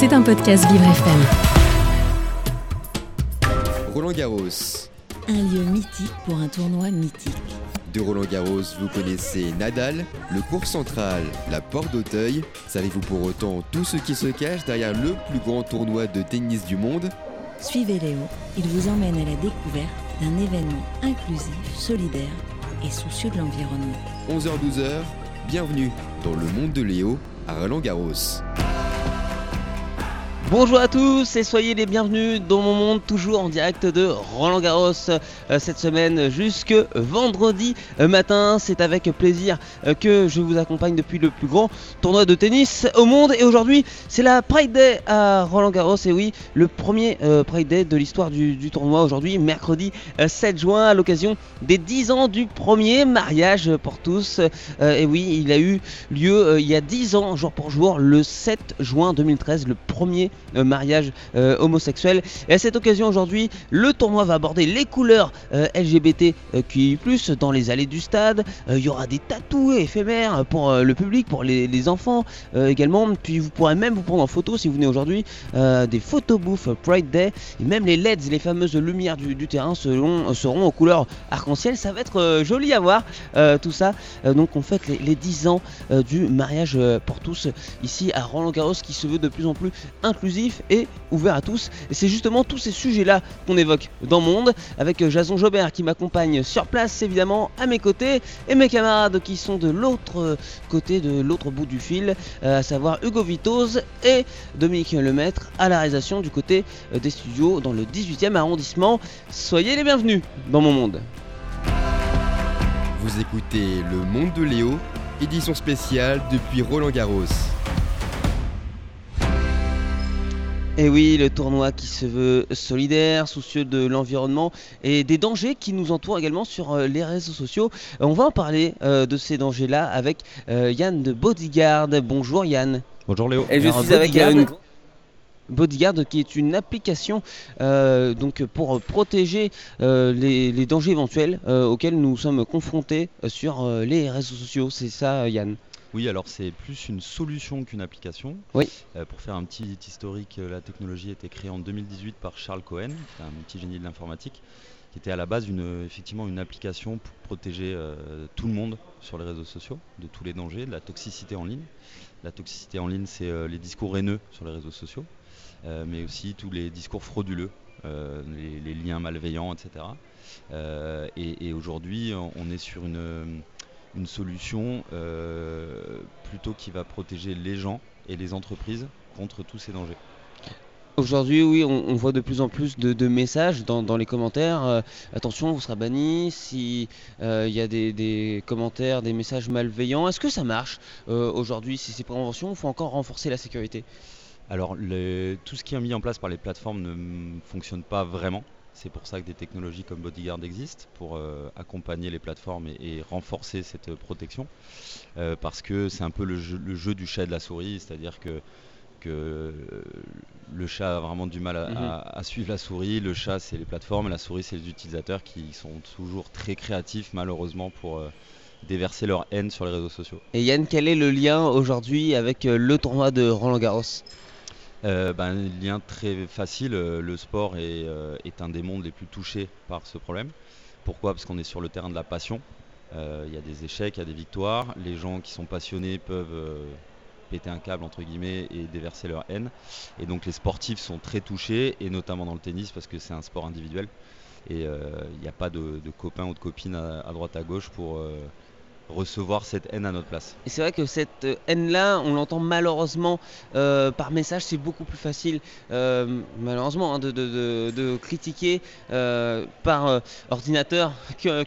C'est un podcast Vivre FM. Roland Garros. Un lieu mythique pour un tournoi mythique. De Roland Garros, vous connaissez Nadal, le cours central, la porte d'Auteuil. Savez-vous pour autant tout ce qui se cache derrière le plus grand tournoi de tennis du monde? Suivez Léo, il vous emmène à la découverte d'un événement inclusif, solidaire et soucieux de l'environnement. 11h-12h, bienvenue dans le monde de Léo à Roland Garros. Bonjour à tous et soyez les bienvenus dans mon monde, toujours en direct de Roland Garros euh, cette semaine jusque vendredi matin. C'est avec plaisir euh, que je vous accompagne depuis le plus grand tournoi de tennis au monde. Et aujourd'hui, c'est la Pride Day à Roland Garros. Et oui, le premier euh, Pride Day de l'histoire du, du tournoi aujourd'hui, mercredi 7 juin, à l'occasion des 10 ans du premier mariage pour tous. et oui, il a eu lieu il y a 10 ans, jour pour jour, le 7 juin 2013, le premier euh, mariage euh, homosexuel. Et à cette occasion aujourd'hui, le tournoi va aborder les couleurs euh, LGBTQI+, dans les allées du stade. Il y aura des tatoués éphémères pour le public, pour les, enfants également. Puis vous pourrez même vous prendre en photo si vous venez aujourd'hui des photos bouffe Pride Day. Et même les LEDs, les fameuses lumières du, terrain seront, seront aux couleurs arc-en-ciel. Ça va être joli à voir tout ça. donc on fête les, les 10 ans du mariage pour tous ici à Roland Garros qui se veut de plus en plus inclusif et ouvert à tous. Et c'est justement tous ces sujets-là qu'on évoque dans Monde, avec Jason Jobert qui m'accompagne sur place évidemment à mes côtés, et mes camarades qui sont de l'autre côté, de l'autre bout du fil, euh, à savoir Hugo Vitoz et Dominique Lemaître à la réalisation du côté euh, des studios dans le 18e arrondissement. Soyez les bienvenus dans mon monde. Vous écoutez Le Monde de Léo, édition spéciale depuis Roland Garros. Et oui, le tournoi qui se veut solidaire, soucieux de l'environnement et des dangers qui nous entourent également sur euh, les réseaux sociaux. Euh, on va en parler euh, de ces dangers-là avec Yann de Bodyguard. Bonjour Yann. Bonjour Léo. Et je suis avec Yann. Bodyguard qui est une application donc pour protéger les, dangers éventuels auxquels nous sommes confrontés sur les réseaux sociaux. C'est ça Yann? Oui, alors c'est plus une solution qu'une application. Oui. Euh, pour faire un petit historique, euh, la technologie a été créée en 2018 par Charles Cohen, un petit génie de l'informatique, qui était à la base une, effectivement une application pour protéger euh, tout le monde sur les réseaux sociaux de tous les dangers, de la toxicité en ligne. La toxicité en ligne, c'est les discours haineux sur les réseaux sociaux, mais aussi tous les discours frauduleux, les, liens malveillants, etc. et aujourd'hui, on est sur une une solution euh, plutôt qui va protéger les gens et les entreprises contre tous ces dangers. Aujourd'hui, oui, on, voit de plus en plus de, messages dans, les commentaires. Euh, attention, vous serez banni si euh, il y a des, commentaires, des messages malveillants. Est-ce que ça marche aujourd'hui Si c'est prévention, il faut encore renforcer la sécurité? Alors, tout ce qui est mis en place par les plateformes ne fonctionne pas vraiment. C'est pour ça que des technologies comme Bodyguard existent, pour euh, accompagner les plateformes et, renforcer cette protection. Euh, parce que c'est un peu le jeu, du chat et de la souris, c'est-à-dire que, que le chat a vraiment du mal mhm. à, suivre la souris, le chat c'est les plateformes, la souris c'est les utilisateurs qui sont toujours très créatifs malheureusement pour... Euh, déverser leur haine sur les réseaux sociaux. Et Yann, quel est le lien aujourd'hui avec le tournoi de Roland Garros euh, ben, lien très facile, euh, le sport euh, est, un des mondes les plus touchés par ce problème. Pourquoi? Parce qu'on est sur le terrain de la passion. Euh, il y a des échecs, il y a des victoires. Les gens qui sont passionnés peuvent péter un câble entre guillemets et déverser leur haine. Et donc les sportifs sont très touchés, et notamment dans le tennis parce que c'est un sport individuel. Et il n'y a pas de, copains ou de copines à droite à gauche pour recevoir cette haine à notre place. Et c'est vrai que cette euh, haine-là, on l'entend malheureusement euh, par message, c'est beaucoup plus facile, euh, malheureusement, hein, de, critiquer par ordinateur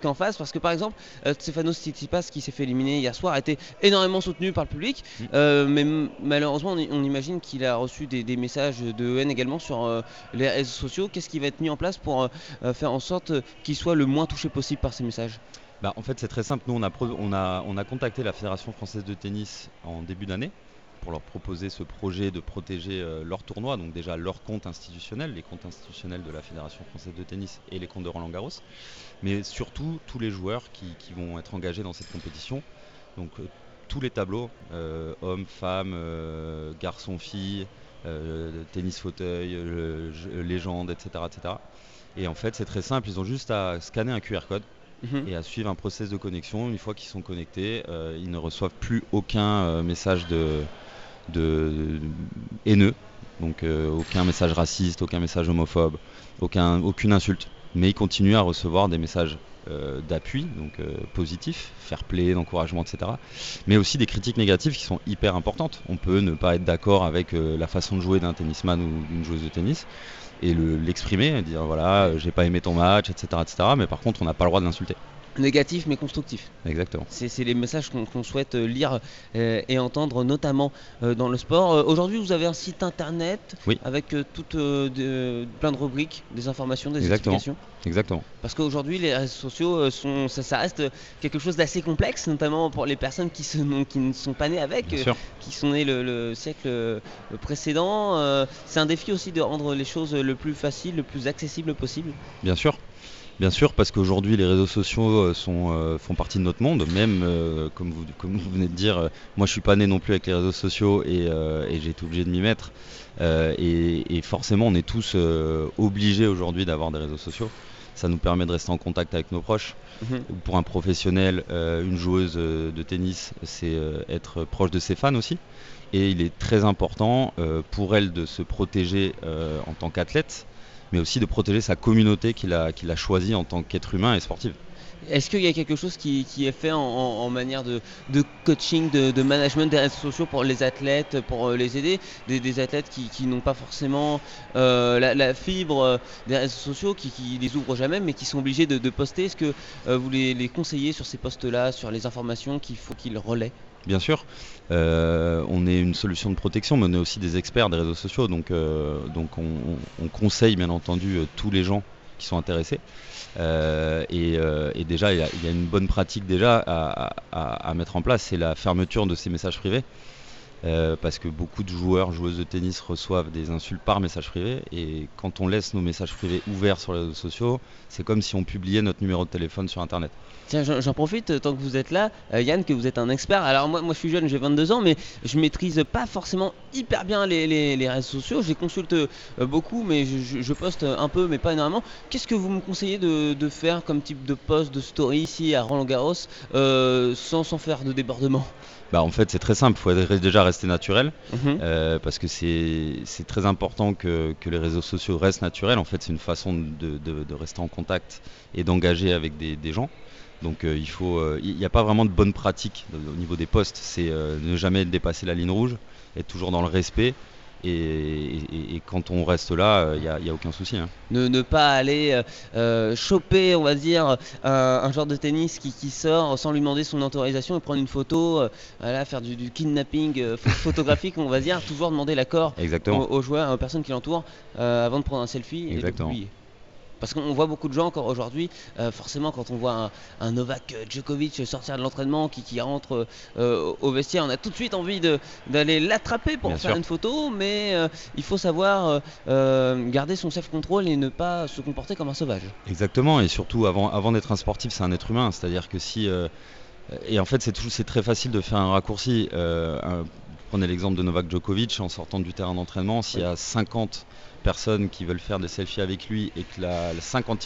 qu'en face, parce que par exemple, Stefano Tsitsipas, qui s'est fait éliminer hier soir, a été énormément soutenu par le public, mm. mais malheureusement, on, imagine qu'il a reçu des, messages de haine également sur les réseaux sociaux. Qu'est-ce qui va être mis en place pour faire en sorte qu'il soit le moins touché possible par ces messages? Bah, en fait, c'est très simple. Nous, on a, on, a, on a contacté la Fédération française de tennis en début d'année pour leur proposer ce projet de protéger euh, leur tournoi, donc déjà leur compte institutionnel, les comptes institutionnels de la Fédération française de tennis et les comptes de Roland Garros, mais surtout tous les joueurs qui, vont être engagés dans cette compétition. Donc euh, tous les tableaux, euh, hommes, femmes, garçons, filles, tennis fauteuil, légende, etc., etc. Et en fait, c'est très simple, ils ont juste à scanner un QR code mhm. et à suivre un process de connexion. Une fois qu'ils sont connectés, ils ne reçoivent plus aucun message de, haineux, donc aucun message raciste, aucun message homophobe, aucun, aucune insulte. Mais ils continuent à recevoir des messages euh, d'appui, donc euh, positif, fair play, d'encouragement, etc. Mais aussi des critiques négatives qui sont hyper importantes. On peut ne pas être d'accord avec euh, la façon de jouer d'un tennisman ou d'une joueuse de tennis et l'exprimer, dire voilà, j'ai pas aimé ton match, etc., etc. Mais par contre, on n'a pas le droit de l'insulter négatif mais constructif. Exactement. C'est les messages qu'on souhaite euh, lire euh, et entendre notamment euh, dans le sport. Aujourd'hui, vous avez un site internet avec toutes plein de rubriques, des informations, des explications. Exactement. Parce qu'aujourd'hui, les réseaux sociaux, sont, ça, reste quelque chose d'assez complexe, notamment pour les personnes qui, qui ne sont pas nées avec, qui sont nées le, siècle précédent. C'est un défi aussi de rendre les choses le plus facile, le plus accessible possible. Bien sûr. Bien sûr, parce qu'aujourd'hui les réseaux sociaux euh, euh, font partie de notre monde, même euh, comme, vous, venez de dire, moi je suis pas né non plus avec les réseaux sociaux et, j'ai été obligé de m'y mettre. Et, forcément on est tous obligés aujourd'hui d'avoir des réseaux sociaux. Ça nous permet de rester en contact avec nos proches. Mhm. Pour un professionnel, une joueuse de tennis, c'est être proche de ses fans aussi. Et il est très important pour elle de se protéger en tant qu'athlète mais aussi de protéger sa communauté qu'il a, a choisie en tant qu'être humain et sportif. Est-ce qu'il y a quelque chose qui, est fait en, manière de, coaching, de, management des réseaux sociaux pour les athlètes, pour euh, les aider? Des, athlètes qui, n'ont pas forcément euh, la, fibre euh, des réseaux sociaux, qui, qui les ouvrent jamais, mais qui sont obligés de, poster. Est-ce que vous les, les, conseillez sur ces postes-là, sur les informations qu'il faut qu'ils relaient? Bien sûr, euh, on est une solution de protection, mais on est aussi des experts des réseaux sociaux, donc, euh, on, conseille bien entendu euh, tous les gens qui sont intéressés. et, déjà, il y, a une bonne pratique déjà à mettre en place, c'est la fermeture de ces messages privés. Euh, parce que beaucoup de joueurs, joueuses de tennis reçoivent des insultes par message privé et quand on laisse nos messages privés ouverts sur les réseaux sociaux, c'est comme si on publiait notre numéro de téléphone sur internet. Tiens, j'en profite euh, tant que vous êtes là, euh, Yann, que vous êtes un expert. Alors moi, moi je suis jeune, j'ai 22 ans, mais je maîtrise pas forcément hyper bien les, réseaux sociaux. Je les consulte beaucoup, mais je, poste un peu, mais pas énormément. Qu'est-ce que vous me conseillez de, faire comme type de post, de story ici à Roland Garros, sans, sans faire de débordement? Bah, en fait, c'est très simple. Il faut déjà rester naturel mhm. euh, parce que c'est très important que, les réseaux sociaux restent naturels. En fait, c'est une façon de, rester en contact et d'engager avec des, gens. Donc, euh, il faut, euh, il n'y a pas vraiment de bonne pratique au niveau des posts. C'est ne jamais dépasser la ligne rouge, être toujours dans le respect et, quand on reste là, il n'y a, aucun souci. Hein. Ne, pas aller euh, euh, choper, on va dire, un, joueur de tennis qui, sort sans lui demander son autorisation et prendre une photo, euh, voilà, faire du, kidnapping photographique, on va dire, toujours demander l'accord aux, joueurs, aux personnes qui l'entourent avant de prendre un selfie et de publier. Parce qu'on voit beaucoup de gens encore aujourd'hui, euh, forcément quand on voit un, Novak Djokovic sortir de l'entraînement qui, rentre euh, au vestiaire, on a tout de suite envie d'aller l'attraper pour faire une photo, mais euh, il faut savoir garder son self-control et ne pas se comporter comme un sauvage. Exactement, et surtout avant, avant d'être un sportif, c'est un être humain, c'est-à-dire que si... et en fait, c'est très facile de faire un raccourci. prenez l'exemple de Novak Djokovic en sortant du terrain d'entraînement, s'il y a 50 personnes qui veulent faire des selfies avec lui et que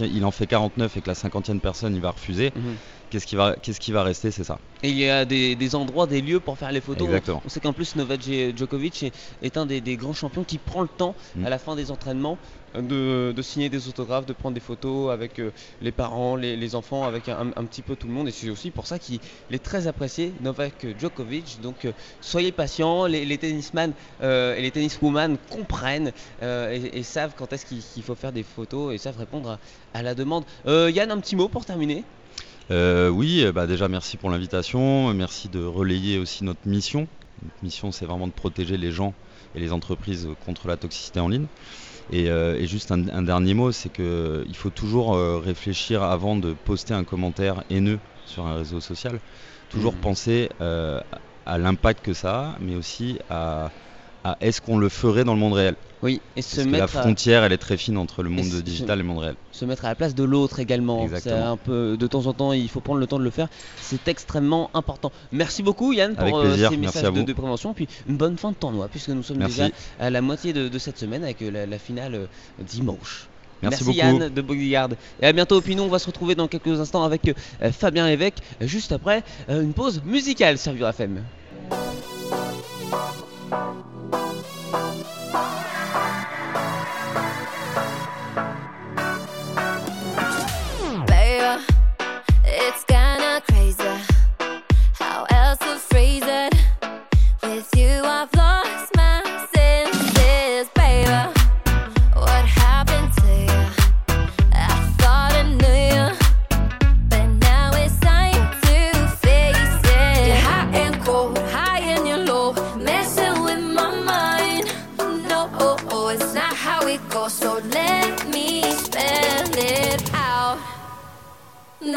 il en fait 49 et que la cinquantième personne il va refuser, mhm. Qu'est-ce qui va, qu'est-ce qui va rester, c'est ça. Et il y a des, endroits, des lieux pour faire les photos. Exactement. On sait qu'en plus Novak Djokovic est, un des, grands champions qui prend le temps mhm. à la fin des entraînements de, signer des autographes, de prendre des photos avec euh, les parents, les, enfants, avec un, petit peu tout le monde. Et c'est aussi pour ça qu'il est très apprécié, Novak Djokovic. Donc euh, soyez patients, les, les tennisman euh, et les tenniswoman comprennent et, savent quand est-ce qu'il faut faire des photos et savent répondre à, la demande. Yann, un petit mot pour terminer? Oui, bah déjà merci pour l'invitation, merci de relayer aussi notre mission. Notre mission c'est vraiment de protéger les gens et les entreprises contre la toxicité en ligne. Euh, et, juste un, dernier mot, c'est qu'il faut toujours euh, réfléchir avant de poster un commentaire haineux sur un réseau social. Toujours mmh. penser euh, à l'impact que ça a, mais aussi à, à est-ce qu'on le ferait dans le monde réel Oui, et se Parce que mettre la à- frontière, elle est très fine entre le monde digital et le monde réel. se mettre à la place de l'autre également. C'est Exactement. un peu de temps en temps, il faut prendre le temps de le faire. C'est extrêmement important. Merci beaucoup Yann Avec pour euh, plaisir, ces messages de, de prévention. Puis une bonne fin de tournoi puisque nous sommes Merci. déjà à la moitié de, de cette semaine avec euh, la, la finale euh, dimanche. Merci, beaucoup. Yann de Bodyguard. Et à bientôt. Puis nous on va se retrouver dans quelques instants avec euh, Fabien Lévesque juste après euh, une pause musicale sur Vivre FM.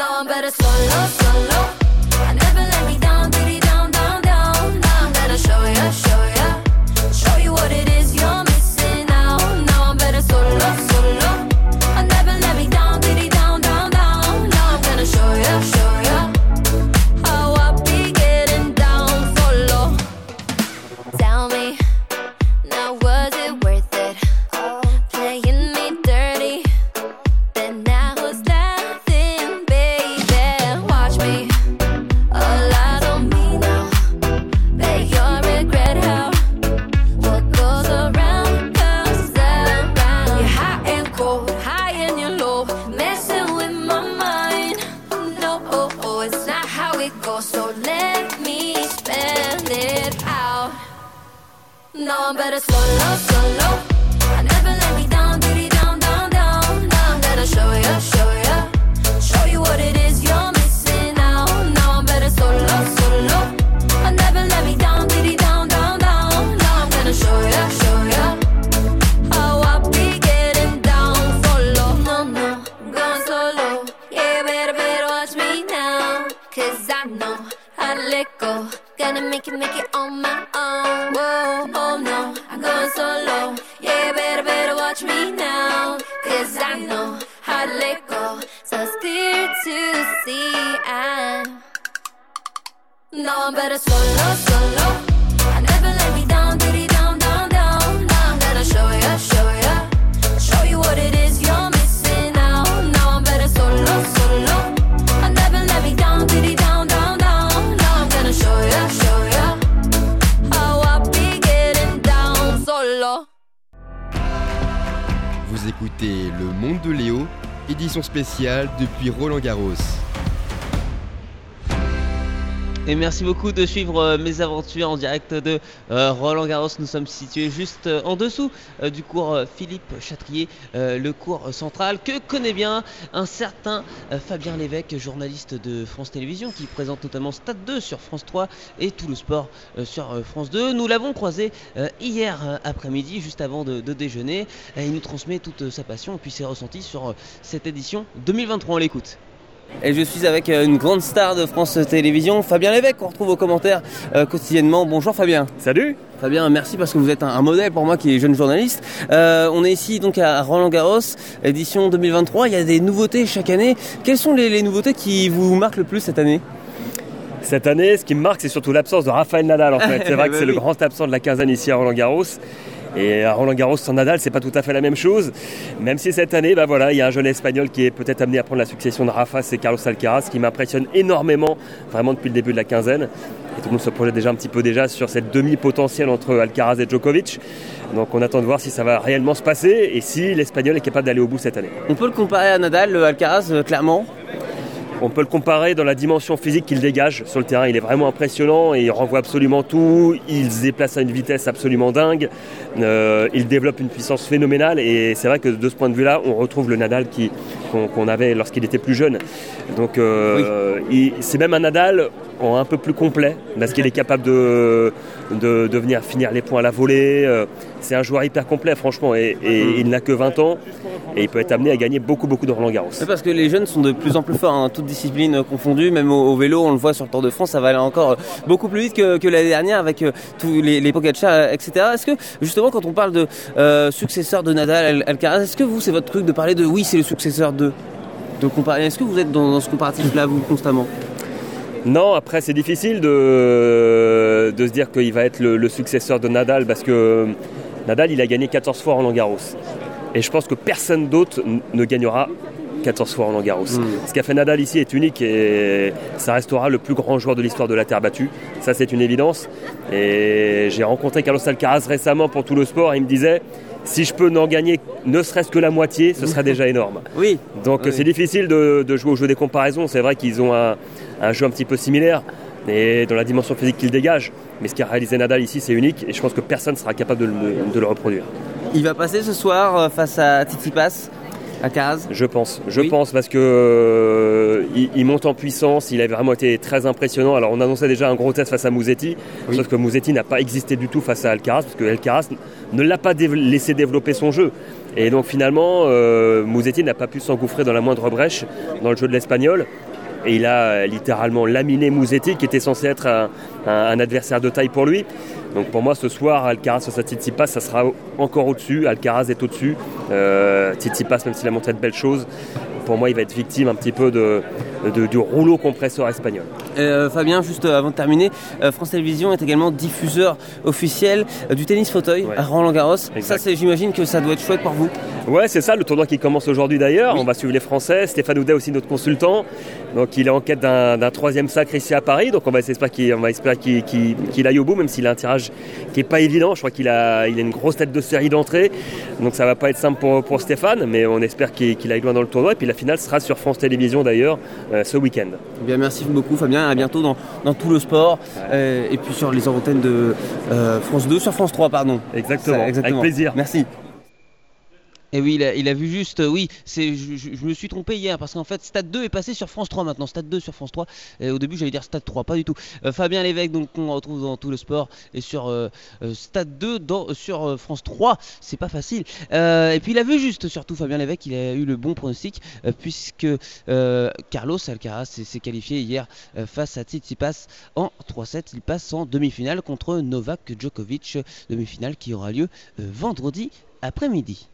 I'm better solo, solo. Depuis Roland Garros. Et merci beaucoup de suivre euh, mes aventures en direct de euh, Roland Garros. Nous sommes situés juste euh, en dessous du cours Philippe Châtrier, le cours central que connaît bien un certain Fabien Lévesque, journaliste de France Télévisions, qui présente notamment Stade 2 sur France 3 et tout le sport sur France 2. Nous l'avons croisé hier après-midi, juste avant de, déjeuner. Il nous transmet toute sa passion et puis ses ressentis sur cette édition 2023. On l'écoute. Et je suis avec euh, une grande star de France Télévisions, Fabien Lévesque, qu'on retrouve aux commentaires euh, quotidiennement. Bonjour Fabien. Salut Fabien, merci parce que vous êtes un, un modèle pour moi qui est jeune journaliste. Euh, on est ici donc à Roland Garros, édition 2023. Il y a des nouveautés chaque année. Quelles sont les, les nouveautés qui vous marquent le plus cette année? Cette année, ce qui me marque, c'est surtout l'absence de Raphaël Nadal en fait. C'est vrai que Bah c'est le grand absent de la quinzaine ici à Roland Garros. Et à Roland Garros sans Nadal, c'est pas tout à fait la même chose. Même si cette année, bah voilà, il y a un jeune espagnol qui est peut-être amené à prendre la succession de Rafa, c'est Carlos Alcaraz, qui m'impressionne énormément, vraiment depuis le début de la quinzaine. Et tout le monde se projette déjà un petit peu déjà sur cette demi potentielle entre Alcaraz et Djokovic. Donc on attend de voir si ça va réellement se passer et si l'Espagnol est capable d'aller au bout cette année. On peut le comparer à Nadal, le Alcaraz, euh, clairement? On peut le comparer dans la dimension physique qu'il dégage sur le terrain. Il est vraiment impressionnant et il renvoie absolument tout. Il se déplace à une vitesse absolument dingue. Euh, il développe une puissance phénoménale et c'est vrai que de ce point de vue-là, on retrouve le Nadal qu'on avait lorsqu'il était plus jeune. Donc euh, c'est même un Nadal en un peu plus complet, parce qu'il est capable de, de, de venir finir les points à la volée. euh, C'est un joueur hyper complet, franchement, et, et il n'a que 20 ans, et il peut être amené à gagner beaucoup, beaucoup de Roland Garros. C'est parce que les jeunes sont de plus en plus forts, hein, toutes disciplines euh, confondues, même au, au vélo, on le voit sur le Tour de France, ça va aller encore euh, beaucoup plus vite que, que l'année dernière avec tous les, les Pogacar, etc. Est-ce que justement quand on parle de euh, successeur de Nadal, Al- Alcaraz, est-ce que vous c'est votre truc de parler de oui c'est le successeur de de comparer Est-ce que vous êtes dans, dans ce comparatif-là vous constamment? Non, après c'est difficile de, de se dire qu'il va être le, le successeur de Nadal parce que Nadal il a gagné 14 fois Roland Garros. Et je pense que personne d'autre ne gagnera 14 fois Roland Garros. Ce qu'a fait Nadal ici est unique et ça restera le plus grand joueur de l'histoire de la terre battue. Ça c'est une évidence. Et j'ai rencontré Carlos Alcaraz récemment pour tout le sport et il me disait si je peux n'en gagner ne serait-ce que la moitié, ce serait déjà énorme. Oui. Donc Oui. c'est difficile de, de jouer au jeu des comparaisons. C'est vrai qu'ils ont un, un jeu un petit peu similaire et dans la dimension physique qu'ils dégagent. Mais ce qu'a réalisé Nadal ici, c'est unique et je pense que personne ne sera capable de le, de le reproduire. Il va passer ce soir euh, face à Tsitsipas, Alcaraz. Je pense, je Oui. pense parce que euh, il, il monte en puissance. Il a vraiment été très impressionnant. Alors on annonçait déjà un gros test face à Mouzetti, sauf que Mouzetti n'a pas existé du tout face à Alcaraz parce que Alcaraz ne l'a pas dév- laissé développer son jeu. Et donc finalement, euh, Mouzetti n'a pas pu s'engouffrer dans la moindre brèche dans le jeu de l'espagnol. Et il a euh, littéralement laminé Mouzetti, qui était censé être un, adversaire de taille pour lui. Donc pour moi, ce soir, Alcaraz face à Tsitsipas, ça sera encore au-dessus. Alcaraz est au-dessus. Euh, Tsitsipas, même s'il a montré de belles choses, pour moi, il va être victime un petit peu de, de- du rouleau compresseur espagnol. Euh, Fabien, juste euh, avant de terminer, euh, France Télévisions est également diffuseur officiel euh, du tennis fauteuil Ouais. à Roland Garros. Ça, Exact. j'imagine que ça doit être chouette pour vous. Ouais, c'est ça, le tournoi qui commence aujourd'hui d'ailleurs. On va suivre les Français. Stéphane Houdet aussi, notre consultant. Donc il est en quête d'un troisième sacre ici à Paris. Donc on va espérer qu'il aille au bout, même s'il a un tirage qui n'est pas évident. Je crois qu'il a, il a une grosse tête de série d'entrée. Donc ça va pas être simple pour, pour Stéphane, mais on espère qu'il qu'il aille loin dans le tournoi. Et puis la finale sera sur France Télévisions d'ailleurs euh, ce week-end. Eh bien, merci beaucoup Fabien, à bientôt dans, dans tout le sport euh, et puis sur les antennes de euh, France 2, sur France 3 pardon. Exactement, Ça, exactement. avec plaisir. Merci. Et oui, il a, vu juste, euh, oui, je, me suis trompé hier parce qu'en fait, Stade 2 est passé sur France 3 maintenant. Stade 2 sur France 3. Et au début, j'allais dire Stade 3, pas du tout. Euh, Fabien Lévesque, donc qu'on retrouve dans tout le sport, et sur euh, euh, Stade 2 dans, sur euh, France 3. C'est pas facile. Euh, et puis il a vu juste, surtout Fabien Lévesque, il a eu le bon pronostic euh, puisque euh, Carlos Alcaraz s'est qualifié hier euh, face à Tsitsipas en 3-7. Il passe en demi-finale contre Novak Djokovic, demi-finale qui aura lieu euh, vendredi après-midi.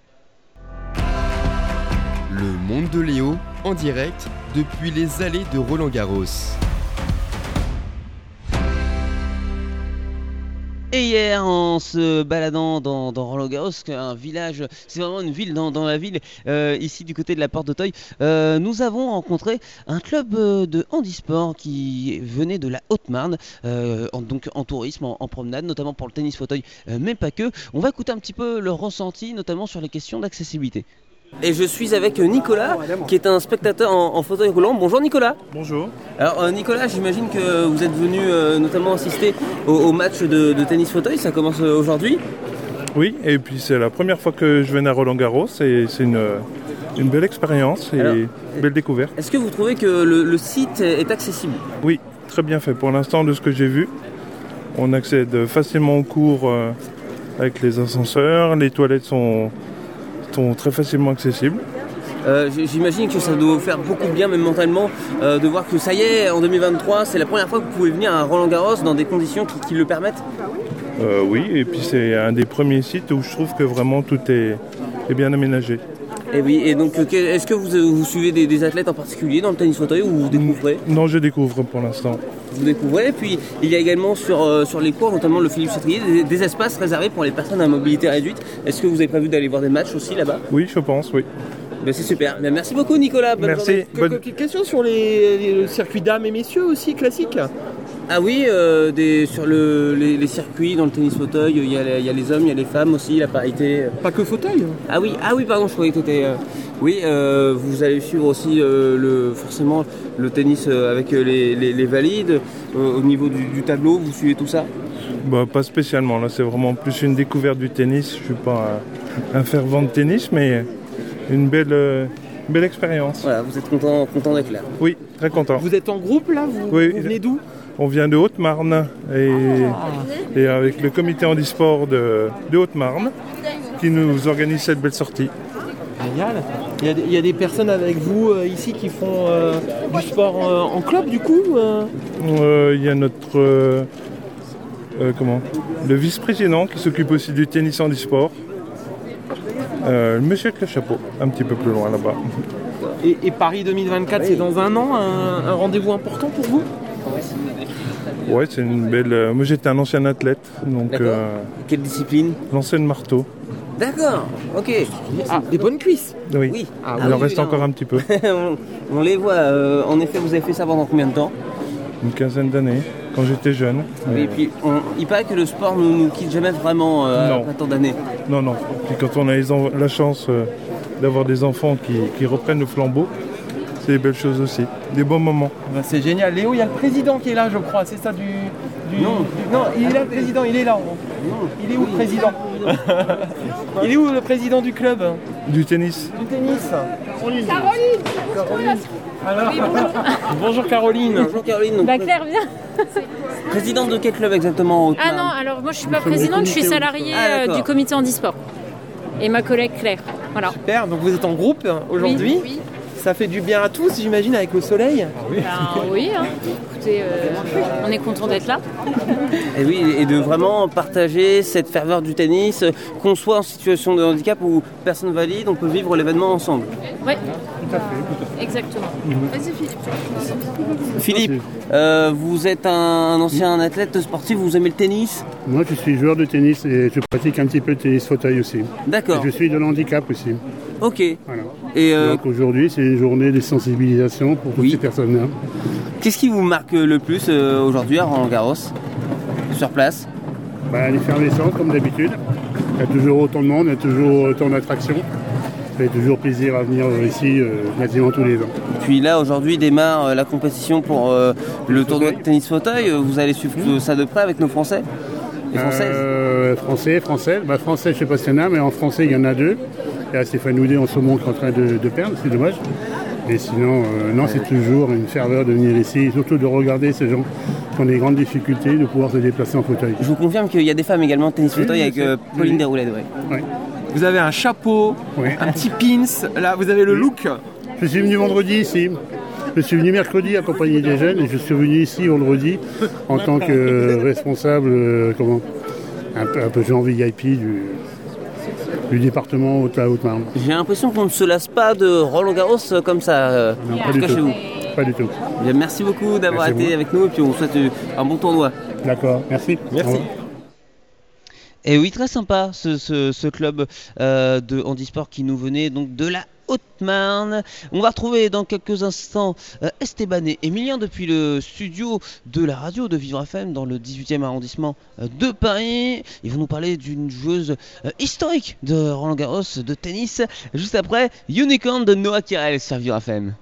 Le monde de Léo en direct depuis les allées de Roland Garros. Et hier, en se baladant dans, dans un village, c'est vraiment une ville dans, la ville, euh, ici du côté de la Porte d'Auteuil, euh, nous avons rencontré un club euh, de handisport qui venait de la Haute-Marne, donc en tourisme, en, en promenade, notamment pour le tennis fauteuil, mais pas que. On va écouter un petit peu leur ressenti, notamment sur les questions d'accessibilité. Et je suis avec Nicolas, qui est un spectateur en, en fauteuil roulant. Bonjour Nicolas. Bonjour. Alors euh, Nicolas, j'imagine que vous êtes venu euh, notamment assister au, au match de, de tennis fauteuil, ça commence euh, aujourd'hui. Oui, et puis c'est la première fois que je viens à Roland Garros et c'est une, une belle expérience et Alors, une belle découverte. Est-ce que vous trouvez que le, le site est accessible? Oui, très bien fait. Pour l'instant, de ce que j'ai vu, on accède facilement au cours avec les ascenseurs, les toilettes sont, sont très facilement accessibles. Euh, J'imagine que ça doit vous faire beaucoup de bien, même mentalement, euh, de voir que ça y est, en 2023, c'est la première fois que vous pouvez venir à Roland Garros dans des conditions qui, qui le permettent? Euh, oui, et puis c'est un des premiers sites où je trouve que vraiment tout est, est bien aménagé. Et oui, et donc euh, est-ce que vous, euh, vous suivez des, des athlètes en particulier dans le tennis fauteuil ou vous découvrez? Non, je découvre pour l'instant. Vous découvrez, puis il y a également sur, euh, sur les cours, notamment le Philippe Chatrier, des, des espaces réservés pour les personnes à mobilité réduite. Est-ce que vous avez prévu d'aller voir des matchs aussi là-bas? Oui, je pense, oui. Ben, C'est super. Ben, merci beaucoup Nicolas. Bonne Merci. Bonne- Que- Question sur les, les- le circuit dames et messieurs aussi, classique Ah oui, euh, des, sur le, les, les circuits dans le tennis fauteuil, il y, a, les- il y a les hommes, il y a les femmes aussi, la parité. Pas que fauteuil Ah oui, ah oui, pardon, je croyais que tu étais. Oui, euh, vous allez suivre aussi euh, le, forcément le tennis euh, avec euh, les, les- les valides. Euh, au niveau du, du tableau, vous suivez tout ça? Bah, pas spécialement, là c'est vraiment plus une découverte du tennis. Je suis pas un, un fervent de tennis, mais une belle, euh, belle expérience. Voilà, vous êtes content, content d'être là. Oui, très content. Vous êtes en groupe là? Vous, Oui. vous venez d'où? On vient de Haute-Marne et, et avec le comité handisport de, de Haute-Marne qui nous organise cette belle sortie. Génial. Il y, a des, il y a des personnes avec vous euh, ici qui font euh, du sport euh, en club du coup Il y a notre comment? Le vice-président qui s'occupe aussi du tennis handisport. Euh, le monsieur avec le chapeau, un petit peu plus loin là-bas. et, et Paris 2024, c'est dans un an, un, un rendez-vous important pour vous? Ouais, c'est une belle. euh, moi j'étais un ancien athlète, donc D'accord. euh, Quelle discipline? lancer le marteau. D'accord, ok. Ah, des bonnes cuisses Oui. Oui. Ah, Il en oui, reste oui, encore non. un petit peu, on, les voit. euh, en effet, vous avez fait ça pendant combien de temps? Une quinzaine d'années, quand j'étais jeune. Et Euh, puis, on- il paraît que le sport nous, nous quitte jamais vraiment euh, Non. après tant d'années. Non, non. Puis quand on a les en- la chance euh, d'avoir des enfants qui, qui reprennent le flambeau, c'est des belles choses aussi. Des bons moments. Bah, c'est génial. Léo, il y a le président qui est là, je crois. C'est ça du, du- Non. il est là le président, il est là. Il est où le président Il est où le président du club Du tennis. Du tennis Caroline Caroline Alors, bonjour Caroline Bonjour Caroline. Bah Claire, viens. présidente de quel club exactement Ah non, alors moi je suis pas présidente, je suis salariée Ah, euh, du comité handisport. Et ma collègue Claire. Voilà. Super, donc vous êtes en groupe hein, aujourd'hui. Oui, Ça fait du bien à tous, j'imagine, avec le soleil. oui. Ben, oui, hein. Écoutez, euh, on est content d'être là. Et oui, et de vraiment partager cette ferveur du tennis, qu'on soit en situation de handicap ou personne valide, on peut vivre l'événement ensemble. Oui. Exactement. Vas-y Philippe. Philippe, euh, vous êtes un, ancien athlète sportif, vous aimez le tennis? Moi, je suis joueur de tennis et je pratique un petit peu de tennis fauteuil aussi. D'accord. Et je suis de l'handicap aussi. Ok. Voilà. Et euh, Donc aujourd'hui, c'est une journée de sensibilisation pour toutes Oui. ces personnes-là. qu'est-ce qui vous marque le plus euh, aujourd'hui à Roland Garros Sur place? Bah, L'effervescence, comme d'habitude. Il y a toujours autant de monde, il y a toujours autant d'attractions. Ça fait toujours plaisir à venir ici euh, quasiment tous les ans. Puis là, aujourd'hui démarre la compétition pour le tournoi de tennis fauteuil. Vous allez suivre euh, ça de près avec nos Français? Et Françaises? Français, français. Bah, français, je sais pas s'il y en a, mais en français, il y en a deux. Y a Stéphane Houdet en moment qui est en train de, de perdre, c'est dommage. Et sinon, euh, non, c'est toujours une ferveur de venir ici, et surtout de regarder ces gens qui ont des grandes difficultés de pouvoir se déplacer en fauteuil. Je vous confirme qu'il y a des femmes également tennis Oui, fauteuil avec euh, Pauline Oui. Ouais. Vous avez un chapeau, Oui. un petit pins. Là, vous avez le look. Je suis venu vendredi ici. Je suis venu mercredi accompagner des jeunes et je suis venu ici vendredi en tant que euh, responsable, euh, comment, un peu, un peu genre VIP du, du département Haute- Haute-Marne. J'ai l'impression qu'on ne se lasse pas de Roland Garros euh, comme ça. euh, Non, en pas tout du cas tout. chez vous. Pas du tout. Bien, merci beaucoup d'avoir été vous. avec nous et puis on vous souhaite euh, un bon tournoi. D'accord, merci. Merci. Et oui, très sympa ce, ce- ce club euh, de handisport qui nous venait donc de la Haute-Marne. On va retrouver dans quelques instants euh, Esteban et Emilien depuis le studio de la radio de Vivre FM dans le 18e arrondissement euh, de Paris. Ils vont nous parler d'une joueuse euh, historique de Roland Garros de tennis. Juste après, Unicorn de Noah Kirel sur Vivre FM.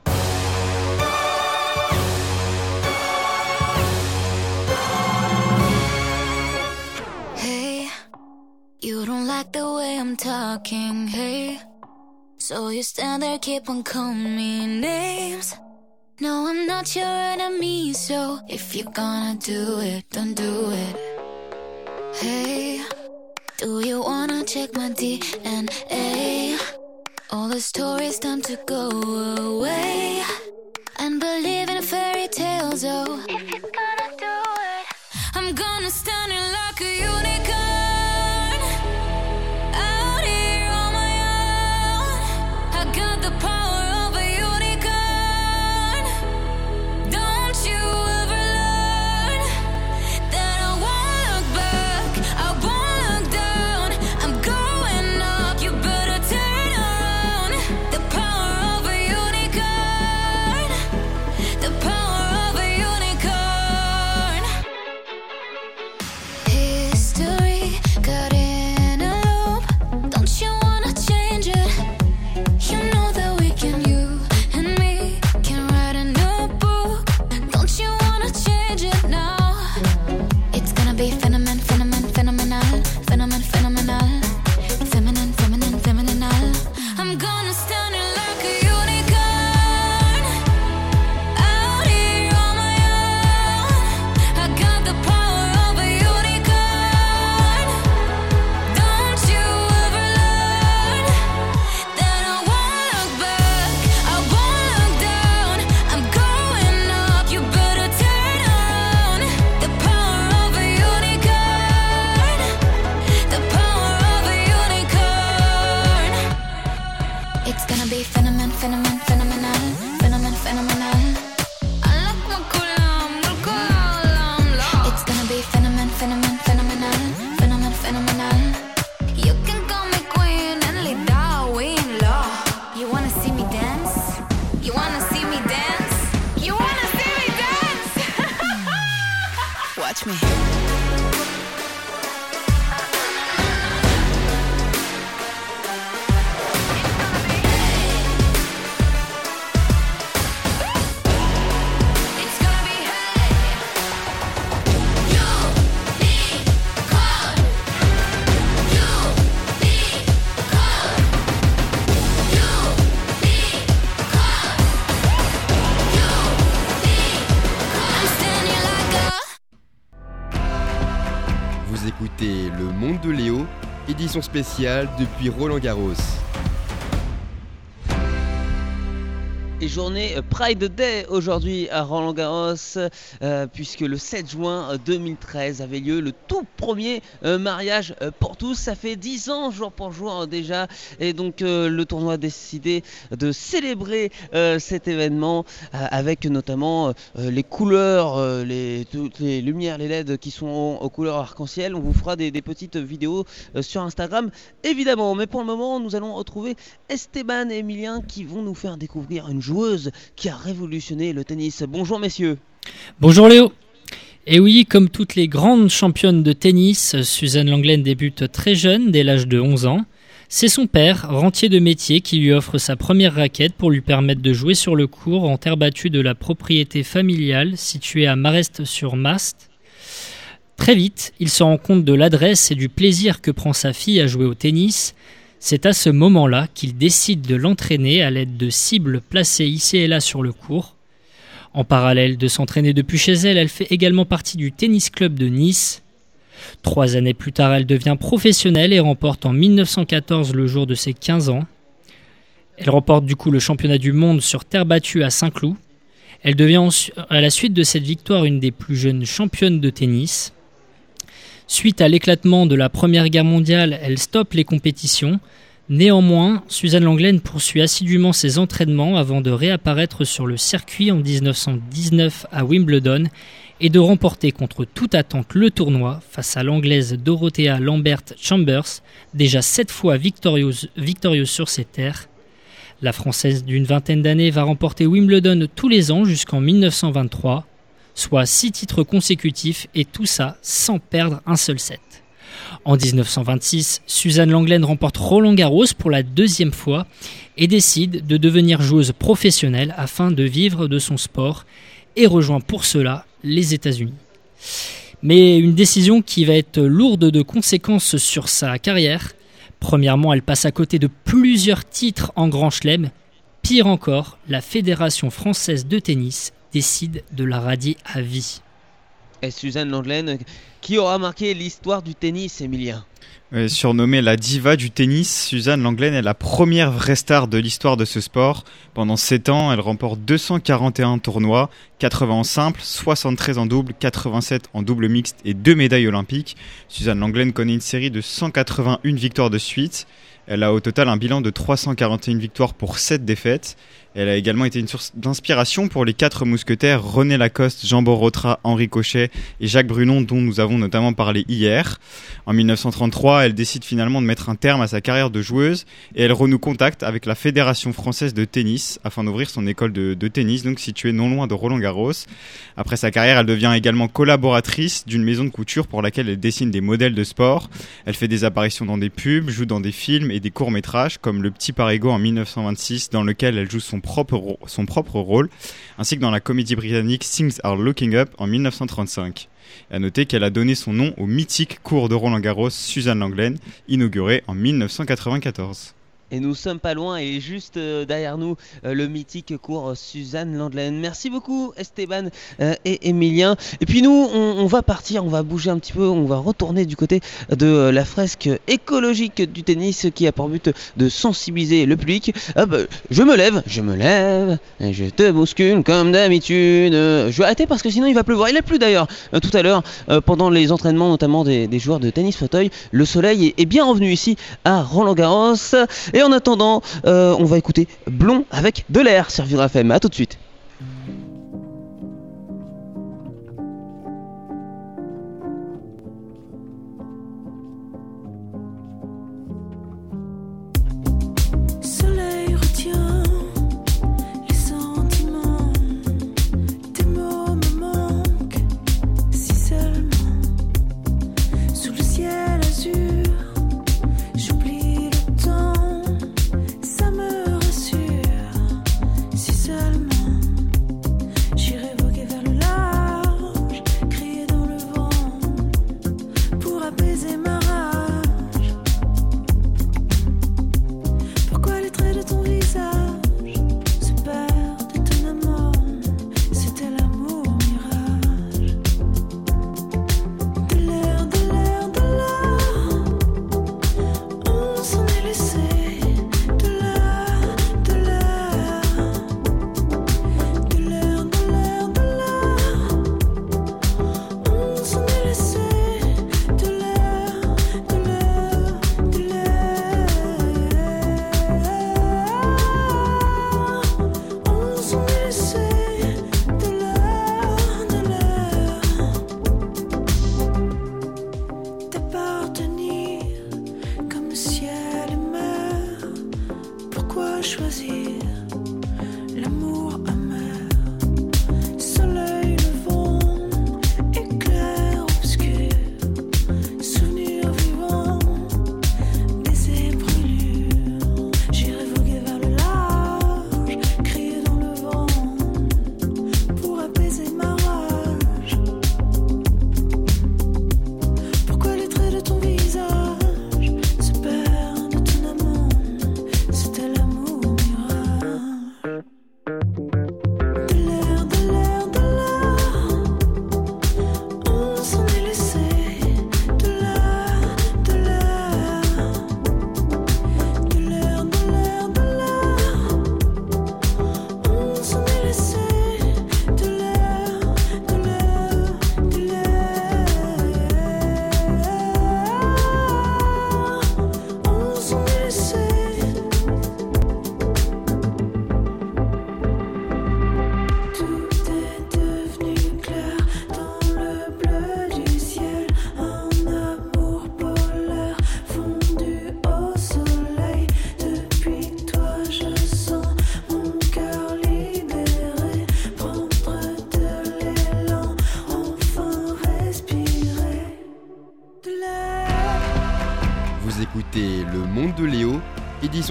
Hey, you don't like the way I'm talking, hey. So you stand there, keep on calling me names. No, I'm not your enemy, so if you're gonna do it, don't do it. Hey, do you wanna check my DNA? All the stories time to go away. And believe in fairy tales, oh. If you're gonna do it, I'm gonna stand in like a unicorn. Spéciale depuis Roland Garros. Et journée Pride Day aujourd'hui à Roland Garros, euh, puisque le 7 juin euh, 2013 avait lieu le premier euh, mariage euh, pour tous. Ça fait 10 ans jour pour jour euh, déjà, et donc euh, le tournoi a décidé de célébrer cet événement avec notamment les couleurs, les, toutes les lumières, les LED qui sont aux, couleurs arc-en-ciel. On vous fera des, petites vidéos sur Instagram évidemment, mais pour le moment nous allons retrouver Esteban et Emilien qui vont nous faire découvrir une joueuse qui a révolutionné le tennis. Bonjour messieurs. Bonjour Léo. Et oui, comme toutes les grandes championnes de tennis, Suzanne Langlaine débute très jeune, dès l'âge de 11 ans. C'est son père, rentier de métier, qui lui offre sa première raquette pour lui permettre de jouer sur le court en terre battue de la propriété familiale située à Marest-sur-Mast. Très vite, il se rend compte de l'adresse et du plaisir que prend sa fille à jouer au tennis. C'est à ce moment-là qu'il décide de l'entraîner à l'aide de cibles placées ici et là sur le court. En parallèle de s'entraîner depuis chez elle, elle fait également partie du tennis club de Nice. Trois années plus tard, elle devient professionnelle et remporte en 1914 le jour de ses 15 ans. Elle remporte du coup le championnat du monde sur terre battue à Saint-Cloud. Elle devient à la suite de cette victoire une des plus jeunes championnes de tennis. Suite à l'éclatement de la Première Guerre mondiale, elle stoppe les compétitions. Néanmoins, Suzanne Langlaine poursuit assidûment ses entraînements avant de réapparaître sur le circuit en 1919 à Wimbledon et de remporter contre toute attente le tournoi face à l'anglaise Dorothea Lambert Chambers, déjà sept fois victorieuse, victorieuse sur ses terres. La française d'une vingtaine d'années va remporter Wimbledon tous les ans jusqu'en 1923, soit six titres consécutifs et tout ça sans perdre un seul set. En 1926, Suzanne Langlaine remporte Roland Garros pour la deuxième fois et décide de devenir joueuse professionnelle afin de vivre de son sport et rejoint pour cela les États-Unis. Mais une décision qui va être lourde de conséquences sur sa carrière. Premièrement, elle passe à côté de plusieurs titres en Grand Chelem. Pire encore, la Fédération française de tennis décide de la radier à vie. Suzanne Langlaine qui aura marqué l'histoire du tennis, Emilien. Euh, surnommée la diva du tennis, Suzanne Langlaine est la première vraie star de l'histoire de ce sport. Pendant 7 ans, elle remporte 241 tournois, 80 en simple, 73 en double, 87 en double mixte et 2 médailles olympiques. Suzanne Langlaine connaît une série de 181 victoires de suite. Elle a au total un bilan de 341 victoires pour 7 défaites. Elle a également été une source d'inspiration pour les quatre mousquetaires René Lacoste, Jean Borotra, Henri Cochet et Jacques Brunon dont nous avons notamment parlé hier. En 1933, elle décide finalement de mettre un terme à sa carrière de joueuse et elle renoue contact avec la Fédération française de tennis afin d'ouvrir son école de, tennis, donc située non loin de Roland Garros. Après sa carrière, elle devient également collaboratrice d'une maison de couture pour laquelle elle dessine des modèles de sport. Elle fait des apparitions dans des pubs, joue dans des films et des courts-métrages comme Le Petit Parigo en 1926 dans lequel elle joue son son propre rôle, ainsi que dans la comédie britannique Things Are Looking Up en 1935. À noter qu'elle a donné son nom au mythique cours de Roland Garros Suzanne Langlaine, inauguré en 1994. Et nous sommes pas loin et juste euh, derrière nous euh, le mythique cours Suzanne Landelaine. Merci beaucoup Esteban euh, et Emilien. Et puis nous on, va partir, on va bouger un petit peu, on va retourner du côté de la fresque écologique du tennis qui a pour but de sensibiliser le public. Hop, je me lève, je me lève, et je te bouscule comme d'habitude. Je vais arrêter parce que sinon il va pleuvoir. Il a plu d'ailleurs tout à l'heure pendant les entraînements notamment des, des joueurs de tennis fauteuil. Le soleil est, est bien revenu ici à Roland Garros. Et en attendant, euh, on va écouter Blond avec de l'air sur Vivre FM. A tout de suite.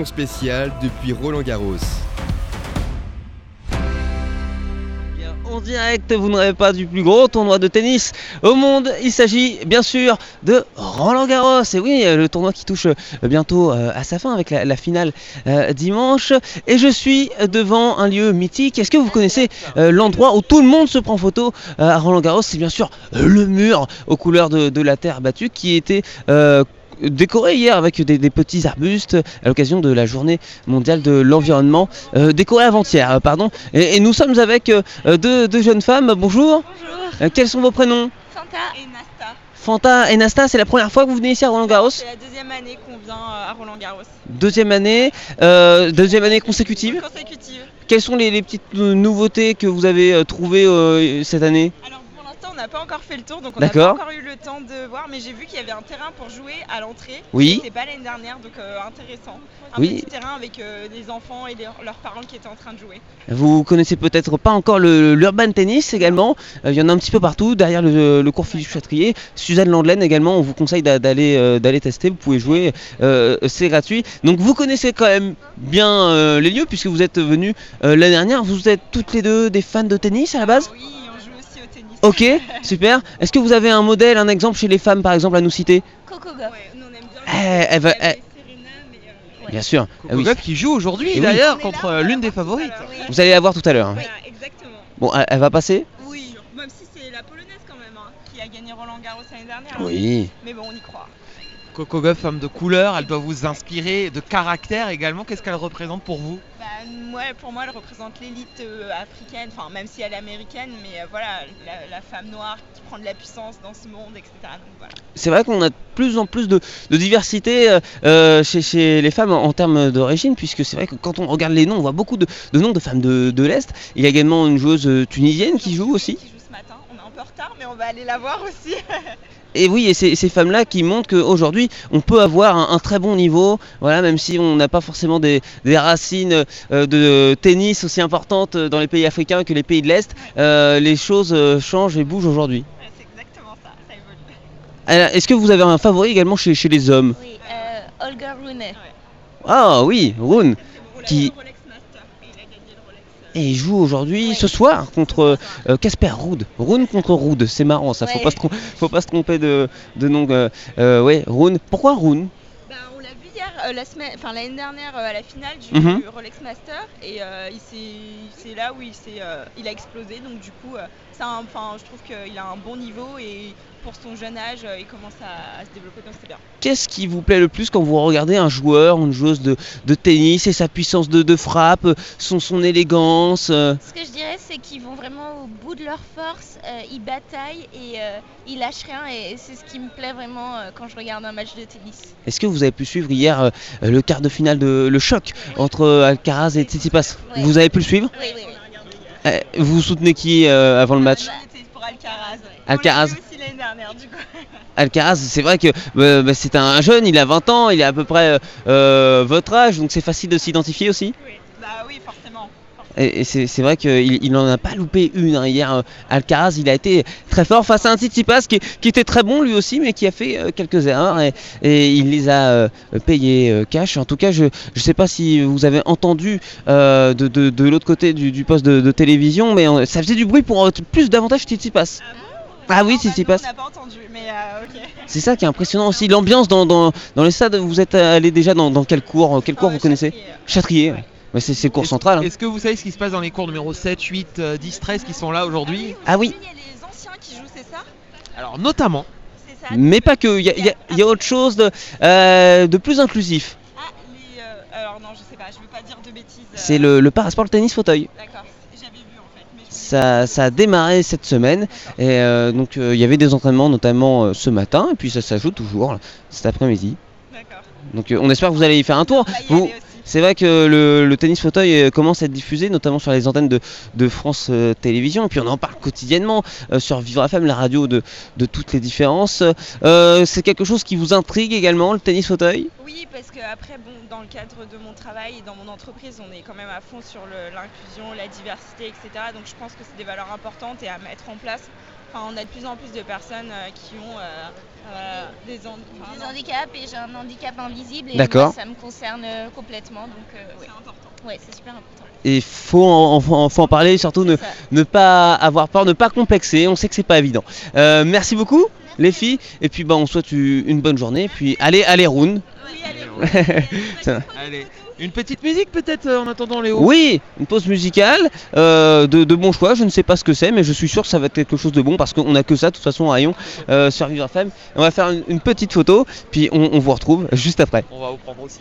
Spéciale depuis Roland Garros. En direct, vous n'aurez pas du plus gros tournoi de tennis au monde. Il s'agit bien sûr de Roland Garros. Et oui, le tournoi qui touche euh, bientôt euh, à sa fin avec la, finale euh, dimanche. Et je suis devant un lieu mythique. Est-ce que vous connaissez l'endroit où tout le monde se prend photo à Roland Garros? C'est bien sûr le mur aux couleurs de, la terre battue qui était décoré hier avec des, des petits arbustes à l'occasion de la journée mondiale de l'environnement, euh, décoré avant-hier, euh, pardon. Et, et nous sommes avec euh, deux, deux jeunes femmes. Bonjour. Quels sont vos prénoms? Fanta et Nasta. Fanta et Nasta, c'est la première fois que vous venez ici à Roland Garros? C'est la deuxième année qu'on vient à Roland Garros. Deuxième année, euh, deuxième année consécutive. Consécutive. Quelles sont les, les petites nouveautés que vous avez trouvées euh, cette année? On n'a pas encore fait le tour, donc on n'a pas encore eu le temps de voir. Mais j'ai vu qu'il y avait un terrain pour jouer à l'entrée. Oui. C'était pas l'année dernière, donc euh, intéressant. Un Oui. petit terrain avec euh, des enfants et leurs- leurs parents qui étaient en train de jouer. Vous connaissez peut-être pas encore l'urban tennis également. Euh, Il y en a un petit peu partout derrière le, le cours Philippe Châtrier. Suzanne Landelaine également. On vous conseille d'a- d'aller d'aller tester. Vous pouvez jouer. c'est gratuit. Donc vous connaissez quand même bien les lieux puisque vous êtes venus l'année dernière. Vous êtes toutes les deux des fans de tennis à la base? Oui, on joue aussi au tennis. Ok, super. Est-ce que vous avez un modèle, un exemple chez les femmes par exemple à nous citer Coco Gauff. Ouais, nous on aime bien. Eh, elle va- eh, Bien sûr. Coco Ah oui. Gauff qui joue aujourd'hui Et oui. d'ailleurs contre euh, l'une des favorites. Vous allez la voir tout à l'heure. hein. Voilà, exactement. Bon, elle, elle va passer Oui, même si c'est la polonaise quand même hein, qui a gagné Roland Garros l'année dernière. Oui. Mais bon, on y croit. Coco Gauff, femme de couleur, elle doit vous inspirer de caractère également. Qu'est-ce qu'elle représente pour vous? Bah, ouais, pour moi, elle représente l'élite euh, africaine, enfin, même si elle est américaine, mais euh, voilà, la, la femme noire qui prend de la puissance dans ce monde, etc. Voilà. C'est vrai qu'on a de plus en plus de, de diversité euh, chez, chez les femmes en, en termes d'origine, puisque c'est vrai que quand on regarde les noms, on voit beaucoup de, de noms de femmes de, de l'Est. Il y a également une joueuse tunisienne qui joue aussi. Qui joue ce matin, on est un peu en retard, mais on va aller la voir aussi. Et oui, et c'est ces femmes-là qui montrent qu'aujourd'hui, on peut avoir un, un très bon niveau, voilà, même si on n'a pas forcément des, des racines euh, de tennis aussi importantes dans les pays africains que les pays de l'Est, euh, les choses euh, changent et bougent aujourd'hui. c'est exactement ça, ça évolue. Alors, Est-ce que vous avez un favori également chez, chez les hommes? Oui, euh, Olga Rune. Ah oui, Rune, qui... Et il joue aujourd'hui, ce soir, contre euh, Casper Ruud. Rune contre Ruud, c'est marrant ça, faut, Ouais. pas se faut pas se tromper de, de nom. euh, euh, ouais, Rune. Pourquoi Rune Bah, on l'a vu hier, euh, la semaine, enfin l'année dernière euh, à la finale du, Mhm. du Rolex Master, et euh, c'est là où il euh, il a explosé. Donc du coup, euh, un- enfin, je trouve qu'il a un bon niveau et pour son jeune âge, euh, il commence à, à se développer, donc c'est bien. Qu'est-ce qui vous plaît le plus quand vous regardez un joueur, une joueuse de, de tennis et sa puissance de, de frappe, son, son élégance euh, Ce que je dirais, c'est qu'ils vont vraiment au bout de leur force, euh, ils bataillent et euh, ils lâchent rien. Et c'est ce qui me plaît vraiment euh, quand je regarde un match de tennis. Est-ce que vous avez pu suivre hier euh, le quart de finale de le choc entre Alcaraz et Tsitsipas? Vous avez pu le suivre? Oui, oui, oui. Euh, Vous soutenez qui euh, avant le match? Alcaraz. Alcaraz. On l'a vu aussi l'année dernière, du coup. Alcaraz, c'est vrai que euh, bah, c'est un jeune, il a 20 ans, il a à peu près euh, votre âge, donc c'est facile de s'identifier aussi. Bah oui, forcément. Et, et c'est vrai qu'il il n'en a pas loupé une hein. hier. euh, Alcaraz, il a été très fort face à un Tsitsipas qui, qui était très bon lui aussi, mais qui a fait euh, quelques erreurs et, et il les a euh, payés euh, cash. En tout cas, je ne sais pas si vous avez entendu de, de, de l'autre côté du, du poste de, de télévision, mais ça faisait du bruit pour plus davantage Tsitsipas. Ah oui, Tsitsipas. On n'a pas entendu, mais euh, ok. C'est ça qui est impressionnant aussi. L'ambiance dans, dans, dans les stades, vous êtes allé déjà dans, dans quel cours Quel cours vous connaissez? Châtrier. ouais. Ouais, c'est le cours central. hein. Est-ce que vous savez ce qui se passe dans les cours numéro 7, 8, euh, 10, 13 qui sont là aujourd'hui? Ah oui. Il y a les anciens qui jouent, c'est ça? Alors notamment, Mais pas que, il y, a- y y autre chose de, euh, de plus inclusif. Les, euh, alors non, je sais pas, je veux pas dire de bêtises. euh, C'est le, le parasport tennis fauteuil. D'accord, j'avais vu en fait. Mais je- Ça, ça a démarré cette semaine et euh, donc euh, il y avait des entraînements notamment euh, ce matin et puis ça s'ajoute toujours là, cet après-midi. Donc euh, on espère que vous allez y faire un tour. Vous- c'est vrai que le, tennis fauteuil euh, commence à être diffusé notamment sur les antennes de, France euh, Télévisions et puis on en parle quotidiennement euh, sur Vivre FM, la radio de, toutes les différences. C'est quelque chose qui vous intrigue également le tennis fauteuil? Oui, parce que après, bon, dans le cadre de mon travail et dans mon entreprise, on est quand même à fond sur l'inclusion, la diversité, etc. Donc je pense que c'est des valeurs importantes et à mettre en place. Enfin, on a de plus en plus de personnes euh, qui ont euh, euh, des, Des handicaps et j'ai un handicap invisible et moi, ça me concerne complètement. Donc euh, ouais. c'est important. Ouais, c'est super important. Et faut en, en- faut en parler, surtout ne, ne pas avoir peur, ne pas complexer. On sait que c'est pas évident. Euh, merci beaucoup, les filles. Et puis bah, on souhaite une bonne journée. Puis allez, allez, Roun. Allez, une petite musique peut-être euh, en attendant Léo? Oui, une pause musicale euh, de, de bon choix. Je ne sais pas ce que c'est, mais je suis sûr que ça va être quelque chose de bon parce qu'on a que ça de toute façon à Lyon euh, sur Vivre FM. On va faire une, une petite photo, puis on, on vous retrouve juste après. On va vous prendre aussi.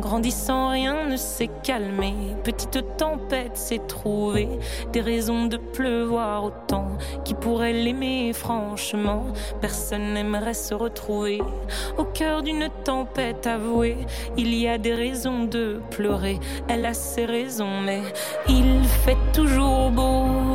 Grandissant, rien ne s'est calmé. Petite tempête s'est trouvée. Des raisons de pleuvoir autant. Qui pourrait l'aimer franchement Personne n'aimerait se retrouver. Au cœur d'une tempête avouée, il y a des raisons de pleurer. Elle a ses raisons, mais il fait toujours beau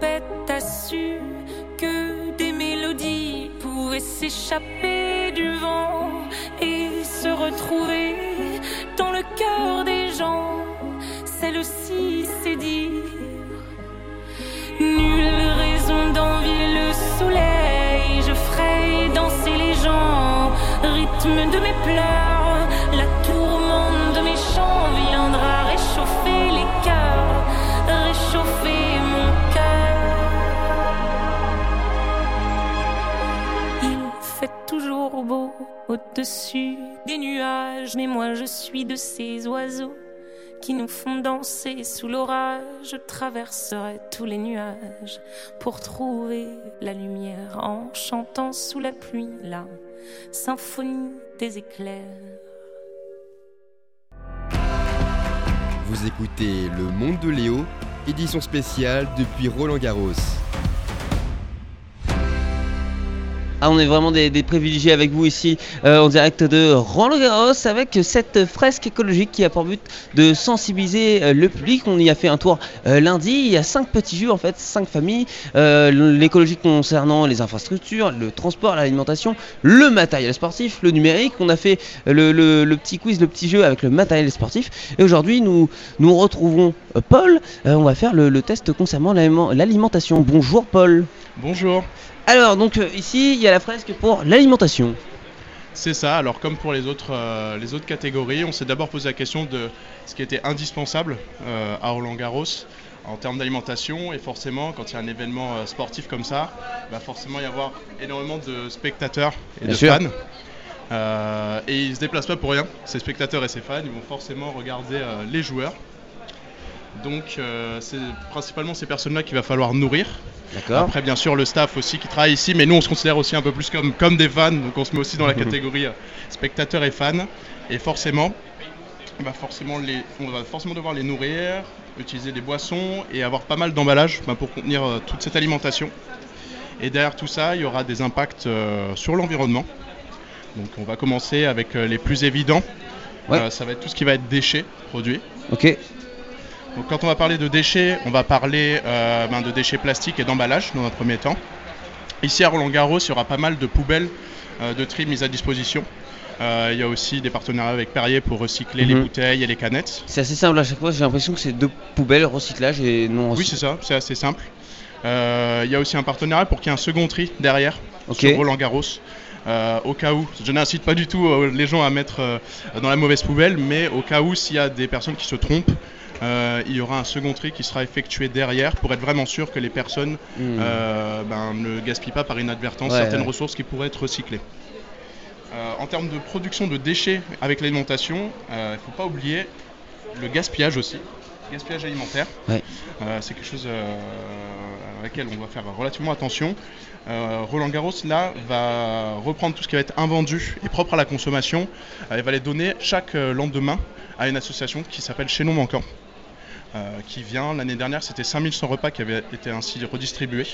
Tempête a su que des mélodies pouvaient s'échapper du vent et se retrouver dans le cœur des gens, celle aussi c'est dire Nulle raison d'envier le soleil, je ferai danser les gens, rythme de mes pleurs, au-dessus des nuages, mais moi je suis de ces oiseaux qui nous font danser sous l'orage. Je traverserai tous les nuages pour trouver la lumière en chantant sous la pluie la symphonie des éclairs. Vous écoutez Le Monde de Léo, édition spéciale depuis Roland Garros. Ah, on est vraiment des, privilégiés avec vous ici euh, en direct de Roland Garros avec cette fresque écologique qui a pour but de sensibiliser euh, le public. On y a fait un tour euh, lundi. Il y a cinq petits jeux en fait, cinq familles. L'écologie concernant les infrastructures, le transport, l'alimentation, le matériel sportif, le numérique. On a fait le, petit quiz, le petit jeu avec le matériel sportif. Et aujourd'hui, nous nous retrouvons Paul. On va faire le, test concernant l'aliment- l'alimentation. Bonjour Paul. Bonjour. Alors donc euh, ici il y a la fresque pour l'alimentation. C'est ça, alors comme pour les autres, euh, les autres catégories, on s'est d'abord posé la question de ce qui était indispensable euh, à Roland Garros en termes d'alimentation et forcément quand il y a un événement euh, sportif comme ça, il va forcément y avoir énormément de spectateurs et Bien de sûr. fans. Euh, et ils se déplacent pas pour rien, ces spectateurs et ces fans, ils vont forcément regarder euh, les joueurs. Donc euh, c'est principalement ces personnes-là qu'il va falloir nourrir. D'accord. Après bien sûr le staff aussi qui travaille ici, mais nous on se considère aussi un peu plus comme, comme des fans, donc on se met aussi dans la catégorie euh, spectateurs et fans. Et forcément, on va forcément, les, on va forcément devoir les nourrir, utiliser des boissons et avoir pas mal d'emballage bah, pour contenir euh, toute cette alimentation. Et derrière tout ça, il y aura des impacts euh, sur l'environnement. Donc on va commencer avec euh, les plus évidents. Euh, ça va être tout ce qui va être déchets produits. Ok. Donc quand on va parler de déchets, on va parler euh, ben, de déchets plastiques et d'emballage dans un premier temps. Ici à Roland Garros, il y aura pas mal de poubelles euh, de tri mises à disposition. Euh, il y a aussi des partenariats avec Perrier pour recycler les Mhm. bouteilles et les canettes. C'est assez simple à chaque fois, j'ai l'impression que c'est deux poubelles, recyclage et non Oui, c'est ça, c'est assez simple. Il y a aussi un partenariat pour qu'il y ait un second tri derrière sur Roland Garros. Euh, au cas où, je n'incite pas du tout euh, les gens à mettre euh, dans la mauvaise poubelle, mais au cas où s'il y a des personnes qui se trompent, euh, il y aura un second tri qui sera effectué derrière pour être vraiment sûr que les personnes Hmm. euh, ben, ne gaspillent pas par inadvertance Ouais, certaines ouais. ressources qui pourraient être recyclées. Euh, en termes de production de déchets avec l'alimentation, il ne faut pas oublier le gaspillage aussi, gaspillage alimentaire. Ouais. C'est quelque chose à laquelle on va faire relativement attention. Euh, Roland Garros là va reprendre tout ce qui va être invendu et propre à la consommation euh, et va les donner chaque euh, lendemain à une association qui s'appelle Chez Non Manquant. Euh, qui vient l'année dernière, c'était 5100 repas qui avaient été ainsi redistribués.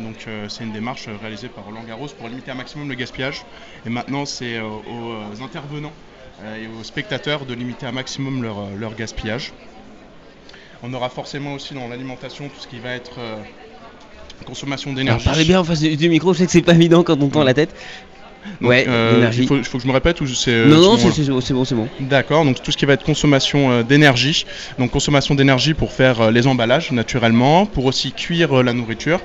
Donc euh, c'est une démarche euh, réalisée par Roland Garros pour limiter un maximum le gaspillage. Et maintenant c'est euh, aux intervenants euh, et aux spectateurs de limiter un maximum leur, leur gaspillage. On aura forcément aussi dans l'alimentation tout ce qui va être consommation d'énergie. parlez bien en face du, du micro, je sais que c'est pas évident quand on tend la tête. Donc, Ouais, euh, l'énergie. il faut, que je me répète ou c'est euh, Non, non, c'est bon, c'est bon, c'est bon. D'accord, donc tout ce qui va être consommation euh, d'énergie. Donc consommation d'énergie pour faire les emballages naturellement, pour aussi cuire la nourriture,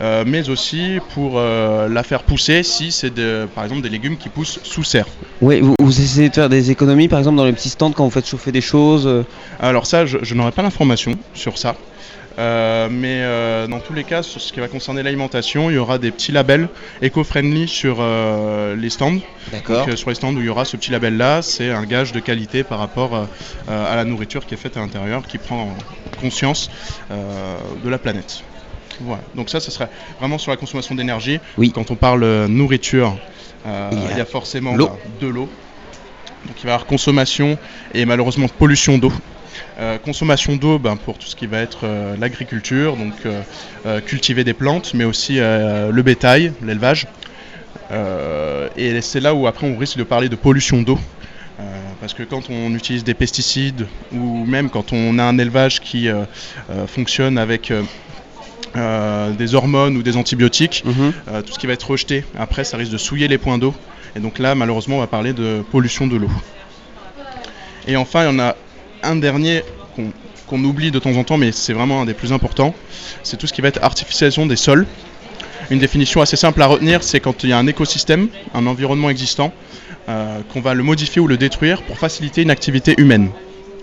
mais aussi pour la faire pousser si c'est par exemple des légumes qui poussent sous serre. Ouais, vous, vous essayez de faire des économies par exemple dans les petits stands quand vous faites chauffer des choses Alors ça, je, je n'aurai pas l'information sur ça. Euh, mais euh, dans tous les cas, sur ce qui va concerner l'alimentation, il y aura des petits labels éco-friendly sur euh, les stands. D'accord. Donc, sur les stands où il y aura ce petit label-là, c'est un gage de qualité par rapport à la nourriture qui est faite à l'intérieur, qui prend conscience de la planète. Voilà. Donc ça, ce serait vraiment sur la consommation d'énergie. Oui. Quand on parle nourriture, Il y a il y a forcément l'eau. bah, de l'eau. Donc il va y avoir consommation et malheureusement pollution d'eau. Euh, consommation d'eau ben, pour tout ce qui va être euh, l'agriculture, donc euh, cultiver des plantes, mais aussi le bétail, l'élevage. Et c'est là où après on risque de parler de pollution d'eau. Euh, parce que quand on utilise des pesticides ou même quand on a un élevage qui euh, euh, fonctionne avec des hormones ou des antibiotiques, euh, tout ce qui va être rejeté, après ça risque de souiller les points d'eau. Et donc là, malheureusement, on va parler de pollution de l'eau. Et enfin, il y en a un dernier qu'on qu'on oublie de temps en temps, mais c'est vraiment un des plus importants, c'est tout ce qui va être artificialisation des sols. Une définition assez simple à retenir, c'est quand il y a un écosystème, un environnement existant, euh, qu'on va le modifier ou le détruire pour faciliter une activité humaine.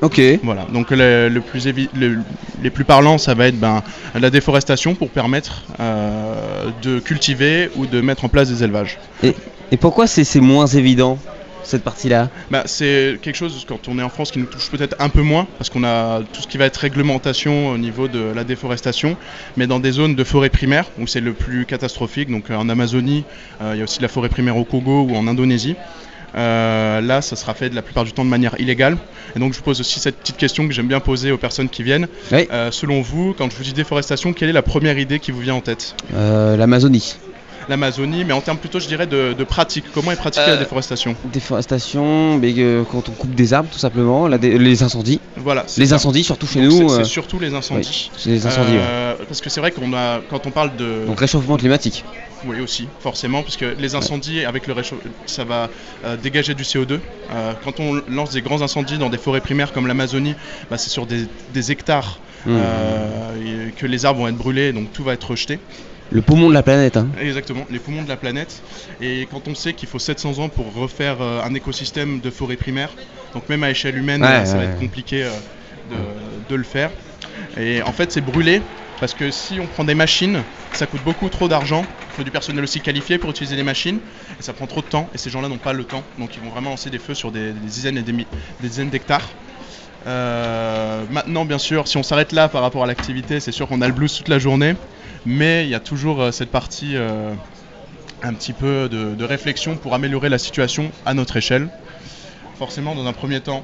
Ok. Voilà, donc le, le plus le- les plus parlants, ça va être ben, la déforestation pour permettre euh, de cultiver ou de mettre en place des élevages. Et, et pourquoi c'est moins évident? Cette partie-là Bah, c'est quelque chose, quand on est en France, qui nous touche peut-être un peu moins, parce qu'on a tout ce qui va être réglementation au niveau de la déforestation, mais dans des zones de forêt primaire, où c'est le plus catastrophique, donc euh, en Amazonie, euh, il y a aussi de la forêt primaire au Congo ou en Indonésie. Euh, là, ça sera fait de la plupart du temps de manière illégale. Et donc, je vous pose aussi cette petite question que j'aime bien poser aux personnes qui viennent. Euh, selon vous, quand je vous dis déforestation, quelle est la première idée qui vous vient en tête? Euh, L'Amazonie. L'Amazonie, mais en termes plutôt, je dirais, de, de pratique. Comment est pratiquée la Euh, déforestation Déforestation, mais euh, quand on coupe des arbres tout simplement, la les incendies. Voilà, Les ça. incendies surtout chez Donc, nous. c'est- euh, C'est surtout les incendies. les incendies. ouais. Parce que c'est vrai qu'on a, quand on parle de. Donc réchauffement climatique. Oui, aussi, forcément, parce que les incendies, avec le réchauffement, ça va euh, dégager du CO2. Euh, quand on lance des grands incendies dans des forêts primaires comme l'Amazonie, bah, c'est sur des, des hectares Mmh. euh, que les arbres vont être brûlés, donc tout va être rejeté. Le poumon de la planète. Hein. Exactement, les poumons de la planète. Et quand on sait qu'il faut 700 ans pour refaire euh, un écosystème de forêt primaire, donc même à échelle humaine, Ouais, euh, ça va être compliqué euh, de, de le faire. Et en fait, c'est brûlé parce que si on prend des machines, ça coûte beaucoup trop d'argent. Il faut du personnel aussi qualifié pour utiliser les machines. Et ça prend trop de temps. Et ces gens-là n'ont pas le temps. Donc ils vont vraiment lancer des feux sur des, des dizaines et des, dizaines d'hectares. Euh, maintenant, bien sûr, si on s'arrête là par rapport à l'activité, c'est sûr qu'on a le blues toute la journée. Mais il y a toujours euh, cette partie euh, un petit peu de, de réflexion pour améliorer la situation à notre échelle. Forcément, dans un premier temps,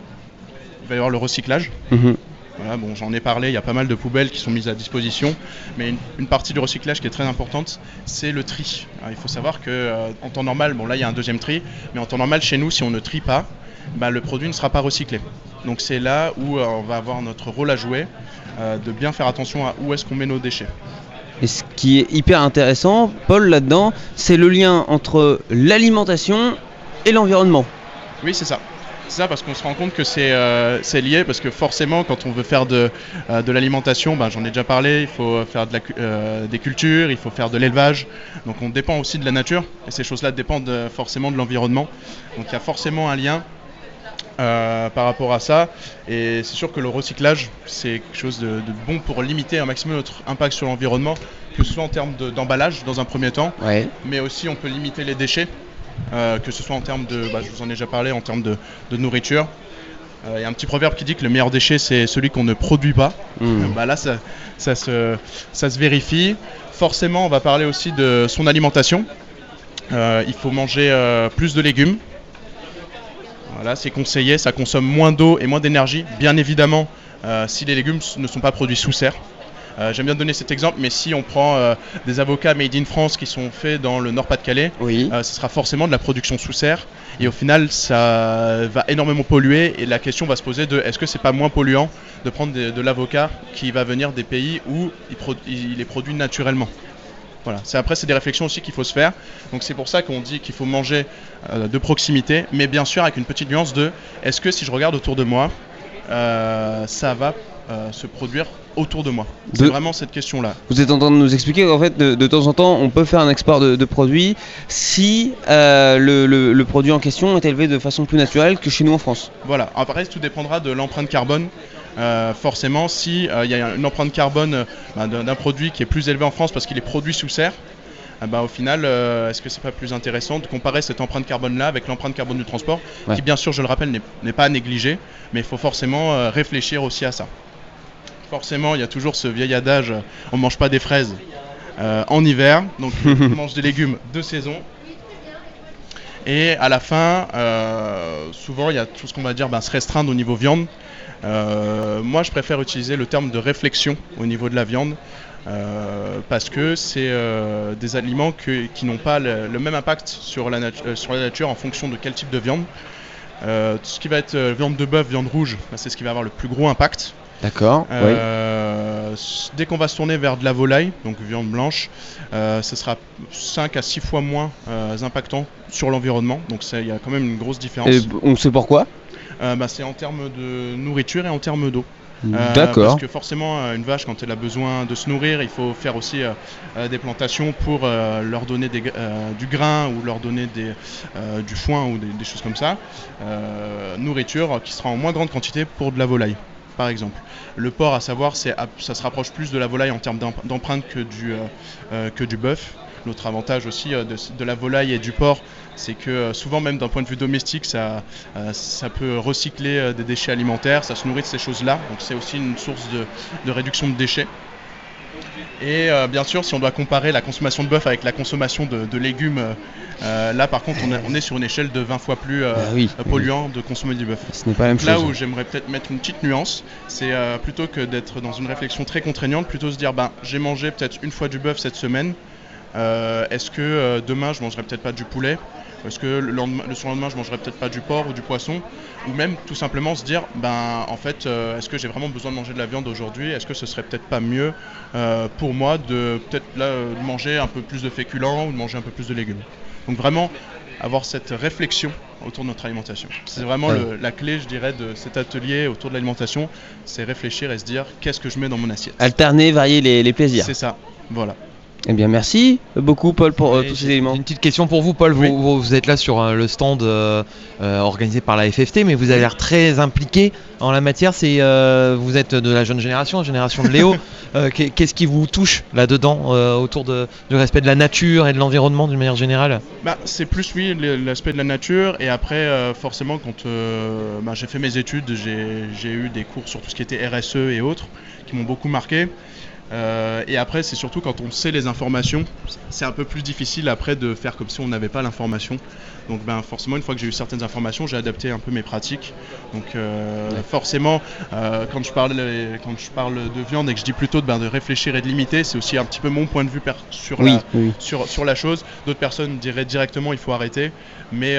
il va y avoir le recyclage. Mhm. Voilà, bon, j'en ai parlé, il y a pas mal de poubelles qui sont mises à disposition, mais une, une partie du recyclage qui est très importante, c'est le tri. Alors, il faut savoir que euh, en temps normal, bon là il y a un deuxième tri, mais en temps normal chez nous, si on ne trie pas, bah, le produit ne sera pas recyclé. Donc c'est là où euh, on va avoir notre rôle à jouer, euh, de bien faire attention à où est-ce qu'on met nos déchets. Et ce qui est hyper intéressant, Paul, là-dedans, c'est le lien entre l'alimentation et l'environnement. Oui, c'est ça. C'est ça parce qu'on se rend compte que c'est euh, lié parce que forcément quand on veut faire de, euh, de l'alimentation, ben, j'en ai déjà parlé, il faut faire de la, euh, des cultures, il faut faire de l'élevage. Donc on dépend aussi de la nature et ces choses-là dépendent forcément de l'environnement. Donc il y a forcément un lien euh, par rapport à ça. Et c'est sûr que le recyclage, c'est quelque chose de, de bon pour limiter un maximum notre impact sur l'environnement, que ce soit en termes de- d'emballage dans un premier temps, Ouais. mais aussi on peut limiter les déchets, euh, que ce soit en termes de, bah, je vous en ai déjà parlé, en termes de, de nourriture. Euh, Il y a un petit proverbe qui dit que le meilleur déchet c'est celui qu'on ne produit pas. Mm. Euh, bah là ça, ça se, ça se vérifie. Forcément on va parler aussi de son alimentation. Il faut manger plus de légumes. Voilà, c'est conseillé, ça consomme moins d'eau et moins d'énergie. Bien évidemment, euh, si les légumes ne sont pas produits sous serre. Euh, J'aime bien donner cet exemple, mais si on prend euh, des avocats made in France qui sont faits dans le Nord-Pas-de-Calais, euh, ce sera forcément de la production sous serre. Et au final, ça va énormément polluer. Et la question va se poser de est-ce que c'est pas moins polluant de prendre de, de l'avocat qui va venir des pays où il est produit naturellement? Voilà. C'est après c'est des réflexions aussi qu'il faut se faire. Donc c'est pour ça qu'on dit qu'il faut manger euh, de proximité, mais bien sûr avec une petite nuance de est-ce que si je regarde autour de moi, euh, ça va euh, se produire autour de moi? C'est De- vraiment cette question-là. Vous êtes en train de nous expliquer qu'en fait, de, de temps en temps, on peut faire un export de, de produits si euh, le, le- le produit en question est élevé de façon plus naturelle que chez nous en France. Voilà. Après, tout dépendra de l'empreinte carbone. Euh, forcément, si euh, il y a une empreinte carbone euh, bah, d'un produit qui est plus élevé en France parce qu'il est produit sous serre, ah bah, au final, euh, est-ce que c'est pas plus intéressant de comparer cette empreinte carbone-là avec l'empreinte carbone du transport, Ouais. qui bien sûr, je le rappelle, n'est- pas à négliger, mais il faut forcément euh, réfléchir aussi à ça. Forcément, il y a toujours ce vieil adage, on mange pas des fraises euh, en hiver, donc on mange des légumes de saison. Et à la fin, souvent, il y a tout ce qu'on va dire ben, se restreindre au niveau viande. Euh, moi, je préfère utiliser le terme de réflexion au niveau de la viande. euh, parce que c'est euh, des aliments que- qui n'ont pas le, le même impact sur la, natu- euh, sur la nature en fonction de quel type de viande. Tout ce qui va être viande de bœuf, viande rouge, ben, c'est ce qui va avoir le plus gros impact. D'accord. S- Dès qu'on va se tourner vers de la volaille, donc viande blanche, euh, ce sera 5 à 6 fois moins euh, impactant sur l'environnement. Donc il y a quand même une grosse différence. Et on sait pourquoi? Euh, bah, c'est en termes de nourriture et en termes d'eau. D'accord. Parce que forcément, euh, une vache, quand elle a besoin de se nourrir, il faut faire aussi euh, euh, des plantations pour euh, leur donner des euh, du grain ou leur donner des, euh, du foin ou des, des choses comme ça. Euh, nourriture qui sera en moins grande quantité pour de la volaille, par exemple. Le porc, à savoir, ça se rapproche plus de la volaille en termes d'emp- d'empreinte que du, euh, euh, que du bœuf. L'autre avantage aussi euh, de, la volaille et du porc, c'est que souvent même d'un point de vue domestique, ça, peut recycler des déchets alimentaires, ça se nourrit de ces choses-là, donc c'est aussi une source de réduction de déchets. Et euh, bien sûr, si on doit comparer la consommation de bœuf avec la consommation de, de légumes, euh, là par contre on, est- on est sur une échelle de 20 fois plus euh, Ah oui. polluant de consommer du bœuf. Ce n'est pas la même Là chose. où j'aimerais peut-être mettre une petite nuance, c'est plutôt que d'être dans une réflexion très contraignante, plutôt se dire ben, j'ai mangé peut-être une fois du bœuf cette semaine, est-ce que demain je mangerai peut-être pas du poulet? Est-ce que le, lendemain, le surlendemain je mangerai peut-être pas du porc ou du poisson Ou même tout simplement se dire ben en fait euh, est-ce que j'ai vraiment besoin de manger de la viande aujourd'hui? Est-ce que ce serait peut-être pas mieux euh, pour moi de peut-être là euh, de manger un peu plus de féculents ou de manger un peu plus de légumes? Donc vraiment avoir cette réflexion autour de notre alimentation. C'est vraiment Ouais. le- la clé, je dirais, de cet atelier autour de l'alimentation, c'est réfléchir et se dire qu'est-ce que je mets dans mon assiette? Alterner, varier les, les plaisirs. C'est ça, voilà. Eh bien, merci beaucoup, Paul, pour euh, tous ces éléments. Une petite question pour vous, Paul. Vous, vous- vous êtes là sur euh, le stand euh, euh, organisé par la FFT, mais vous avez l'air très impliqué en la matière. C'est euh, vous êtes de la jeune génération, génération de Léo. Euh, qu'est- Qu'est-ce qui vous touche là-dedans euh, autour de, du respect de la nature et de l'environnement d'une manière générale? Bah, c'est plus oui l'aspect de la nature et après euh, forcément quand euh, bah, j'ai fait mes études j'ai eu des cours sur tout ce qui était RSE et autres qui m'ont beaucoup marqué Euh, et après c'est surtout quand on sait les informations c'est un peu plus difficile après de faire comme si on n'avait pas l'information donc ben forcément une fois que j'ai eu certaines informations j'ai adapté un peu mes pratiques donc euh, forcément euh, quand je parle quand je parle de viande et que je dis plutôt de, ben, de réfléchir et de limiter c'est aussi un petit peu mon point de vue sur Oui, la, oui. sur, sur la chose. D'autres personnes diraient directement il faut arrêter. Mais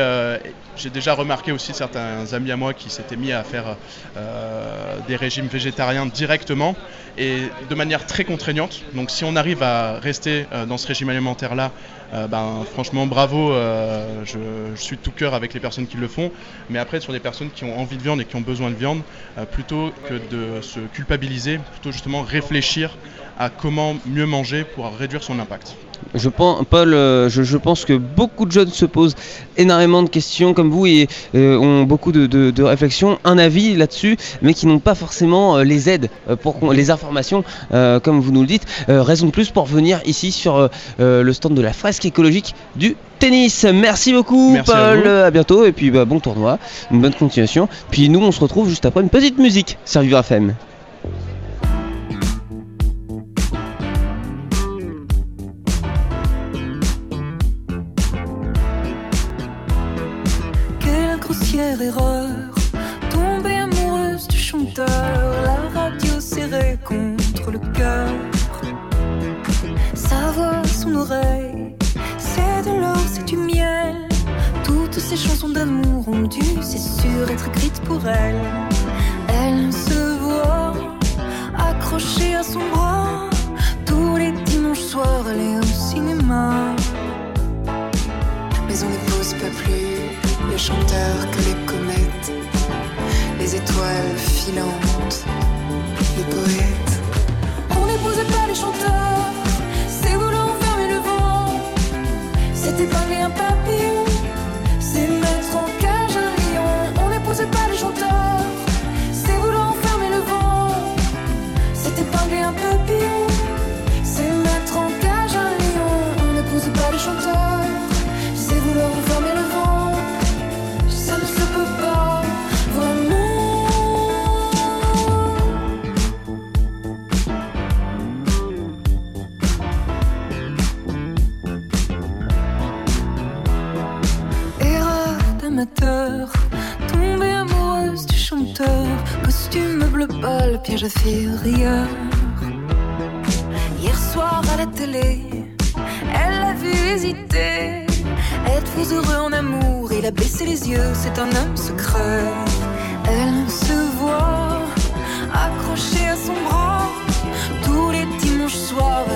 j'ai déjà remarqué aussi certains amis à moi qui s'étaient mis à faire euh, des régimes végétariens directement et de manière très contraignante. Donc si on arrive à rester euh, dans ce régime alimentaire-là, euh, ben, franchement bravo, je, suis tout cœur avec les personnes qui le font. Mais après sur des personnes qui ont envie de viande et qui ont besoin de viande, plutôt que de se culpabiliser, plutôt justement réfléchir à comment mieux manger pour réduire son impact. Je pense, Paul, euh, je, je pense que beaucoup de jeunes se posent énormément de questions comme vous et euh, ont beaucoup de, de- de réflexions, un avis là-dessus, mais qui n'ont pas forcément euh, les aides pour les informations, euh, comme vous nous le dites. Raison de plus pour venir ici sur le stand de la fresque écologique du tennis. Merci beaucoup, Merci Paul. À, bientôt et puis bah, bon tournoi, une bonne continuation. Puis nous, on se retrouve juste après une petite musique sur Vivre FM. grossière erreur. Tombée amoureuse du chanteur, la radio serrée contre le cœur. Sa voix, son oreille, c'est de l'or, c'est du miel. Toutes ces chansons d'amour ont dû, c'est sûr, être écrites pour elle. Elle se voit accrochée à son bras tous les dimanches soirs, elle est au cinéma. Mais on ne pose pas plus chanteur que les comètes, les étoiles filantes, les poètes. On n'épousait pas les chanteurs, c'est voulant fermer le vent. C'était pas un papillon, c'est mettre en cage un lion. On n'épousait pas les chanteurs, c'est voulant fermer le vent. C'était pas un papillon. Costume bleu pâle, piège rire. Hier soir à la télé, elle a vu hésiter. Êtes-vous heureux en amour? Il a baissé les yeux, c'est un homme secret. Elle se voit accrochée à son bras. Tous les dimanches soirs,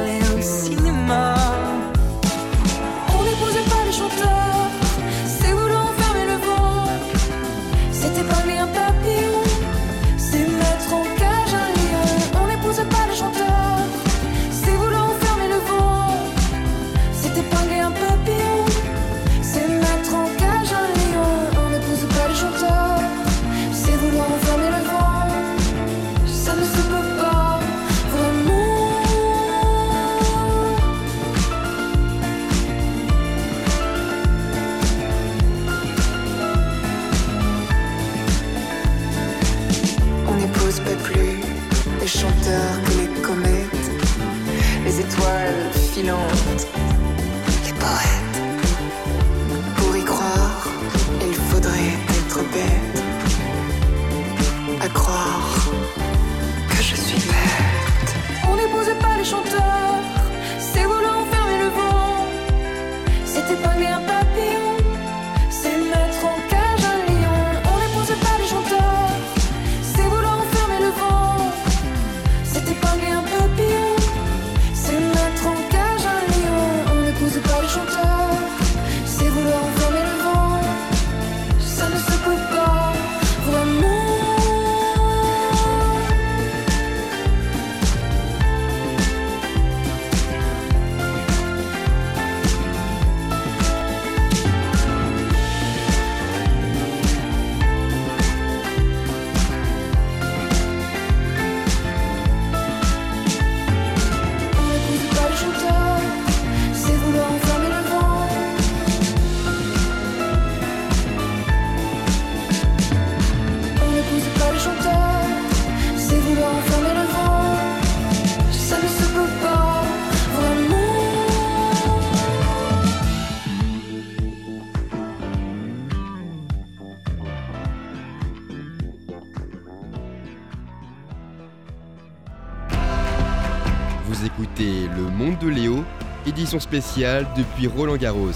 écoutez Le Monde de Léo, édition spéciale depuis Roland Garros.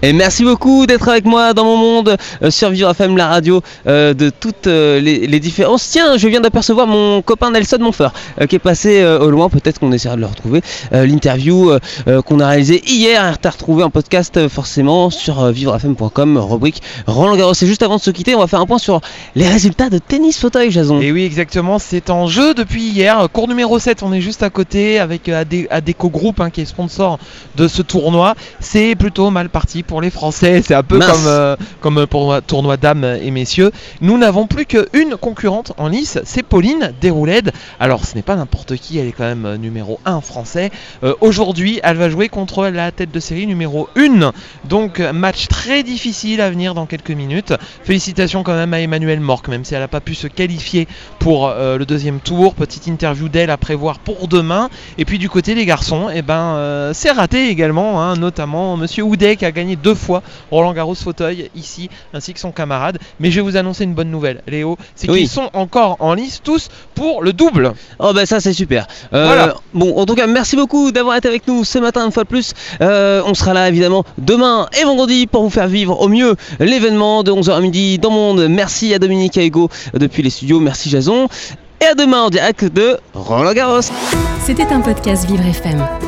Et merci beaucoup d'être avec moi dans mon monde euh, sur Vivre FM, la radio euh, de toutes euh, les, différences. Tiens, je viens d'apercevoir mon copain Nelson Monfort qui est passé au loin. Peut-être qu'on essaiera de le retrouver. L'interview qu'on a réalisée hier est à retrouver en podcast forcément sur vivrefm.com, rubrique Roland Garros. Et juste avant de se quitter, on va faire un point sur les résultats de tennis fauteuil, Jason. Et oui, exactement, c'est en jeu depuis hier. Cours numéro 7, on est juste à côté avec Ade- Adeco Group hein, qui est sponsor de ce tournoi. C'est plutôt mal parti pour les Français. C'est un peu Mince. comme, euh, comme pour un tournoi dames et messieurs. Nous n'avons plus qu'une concurrente en lice, c'est Pauline Déroulède. Alors ce n'est pas n'importe qui, elle est quand même euh, numéro 1 français. Euh, Aujourd'hui, elle va jouer contre la tête de série numéro 1. Donc euh, match très difficile à venir dans quelques minutes. Félicitations quand même à Emmanuel Morc, même si elle n'a pas pu se qualifier pour euh, le deuxième tour. Petite interview d'elle à prévoir pour demain. Et puis du côté des garçons, eh ben, euh, c'est raté également, hein, notamment Monsieur Houdet qui a gagné deux fois Roland Garros fauteuil ici, ainsi que son camarade. Mais je vais vous annoncer une bonne nouvelle, Léo, c'est Oui. qu'ils sont encore en lice tous pour le double. Oh bah ça c'est super. Euh, Voilà. Bon en tout cas merci beaucoup d'avoir été avec nous ce matin une fois de plus. Euh, on sera là évidemment demain et vendredi pour vous faire vivre au mieux l'événement de 11h à midi dans le monde. Merci à Dominique et à Hugo depuis les studios. Merci Jason. Et à demain en direct de Roland Garros. C'était un podcast Vivre FM.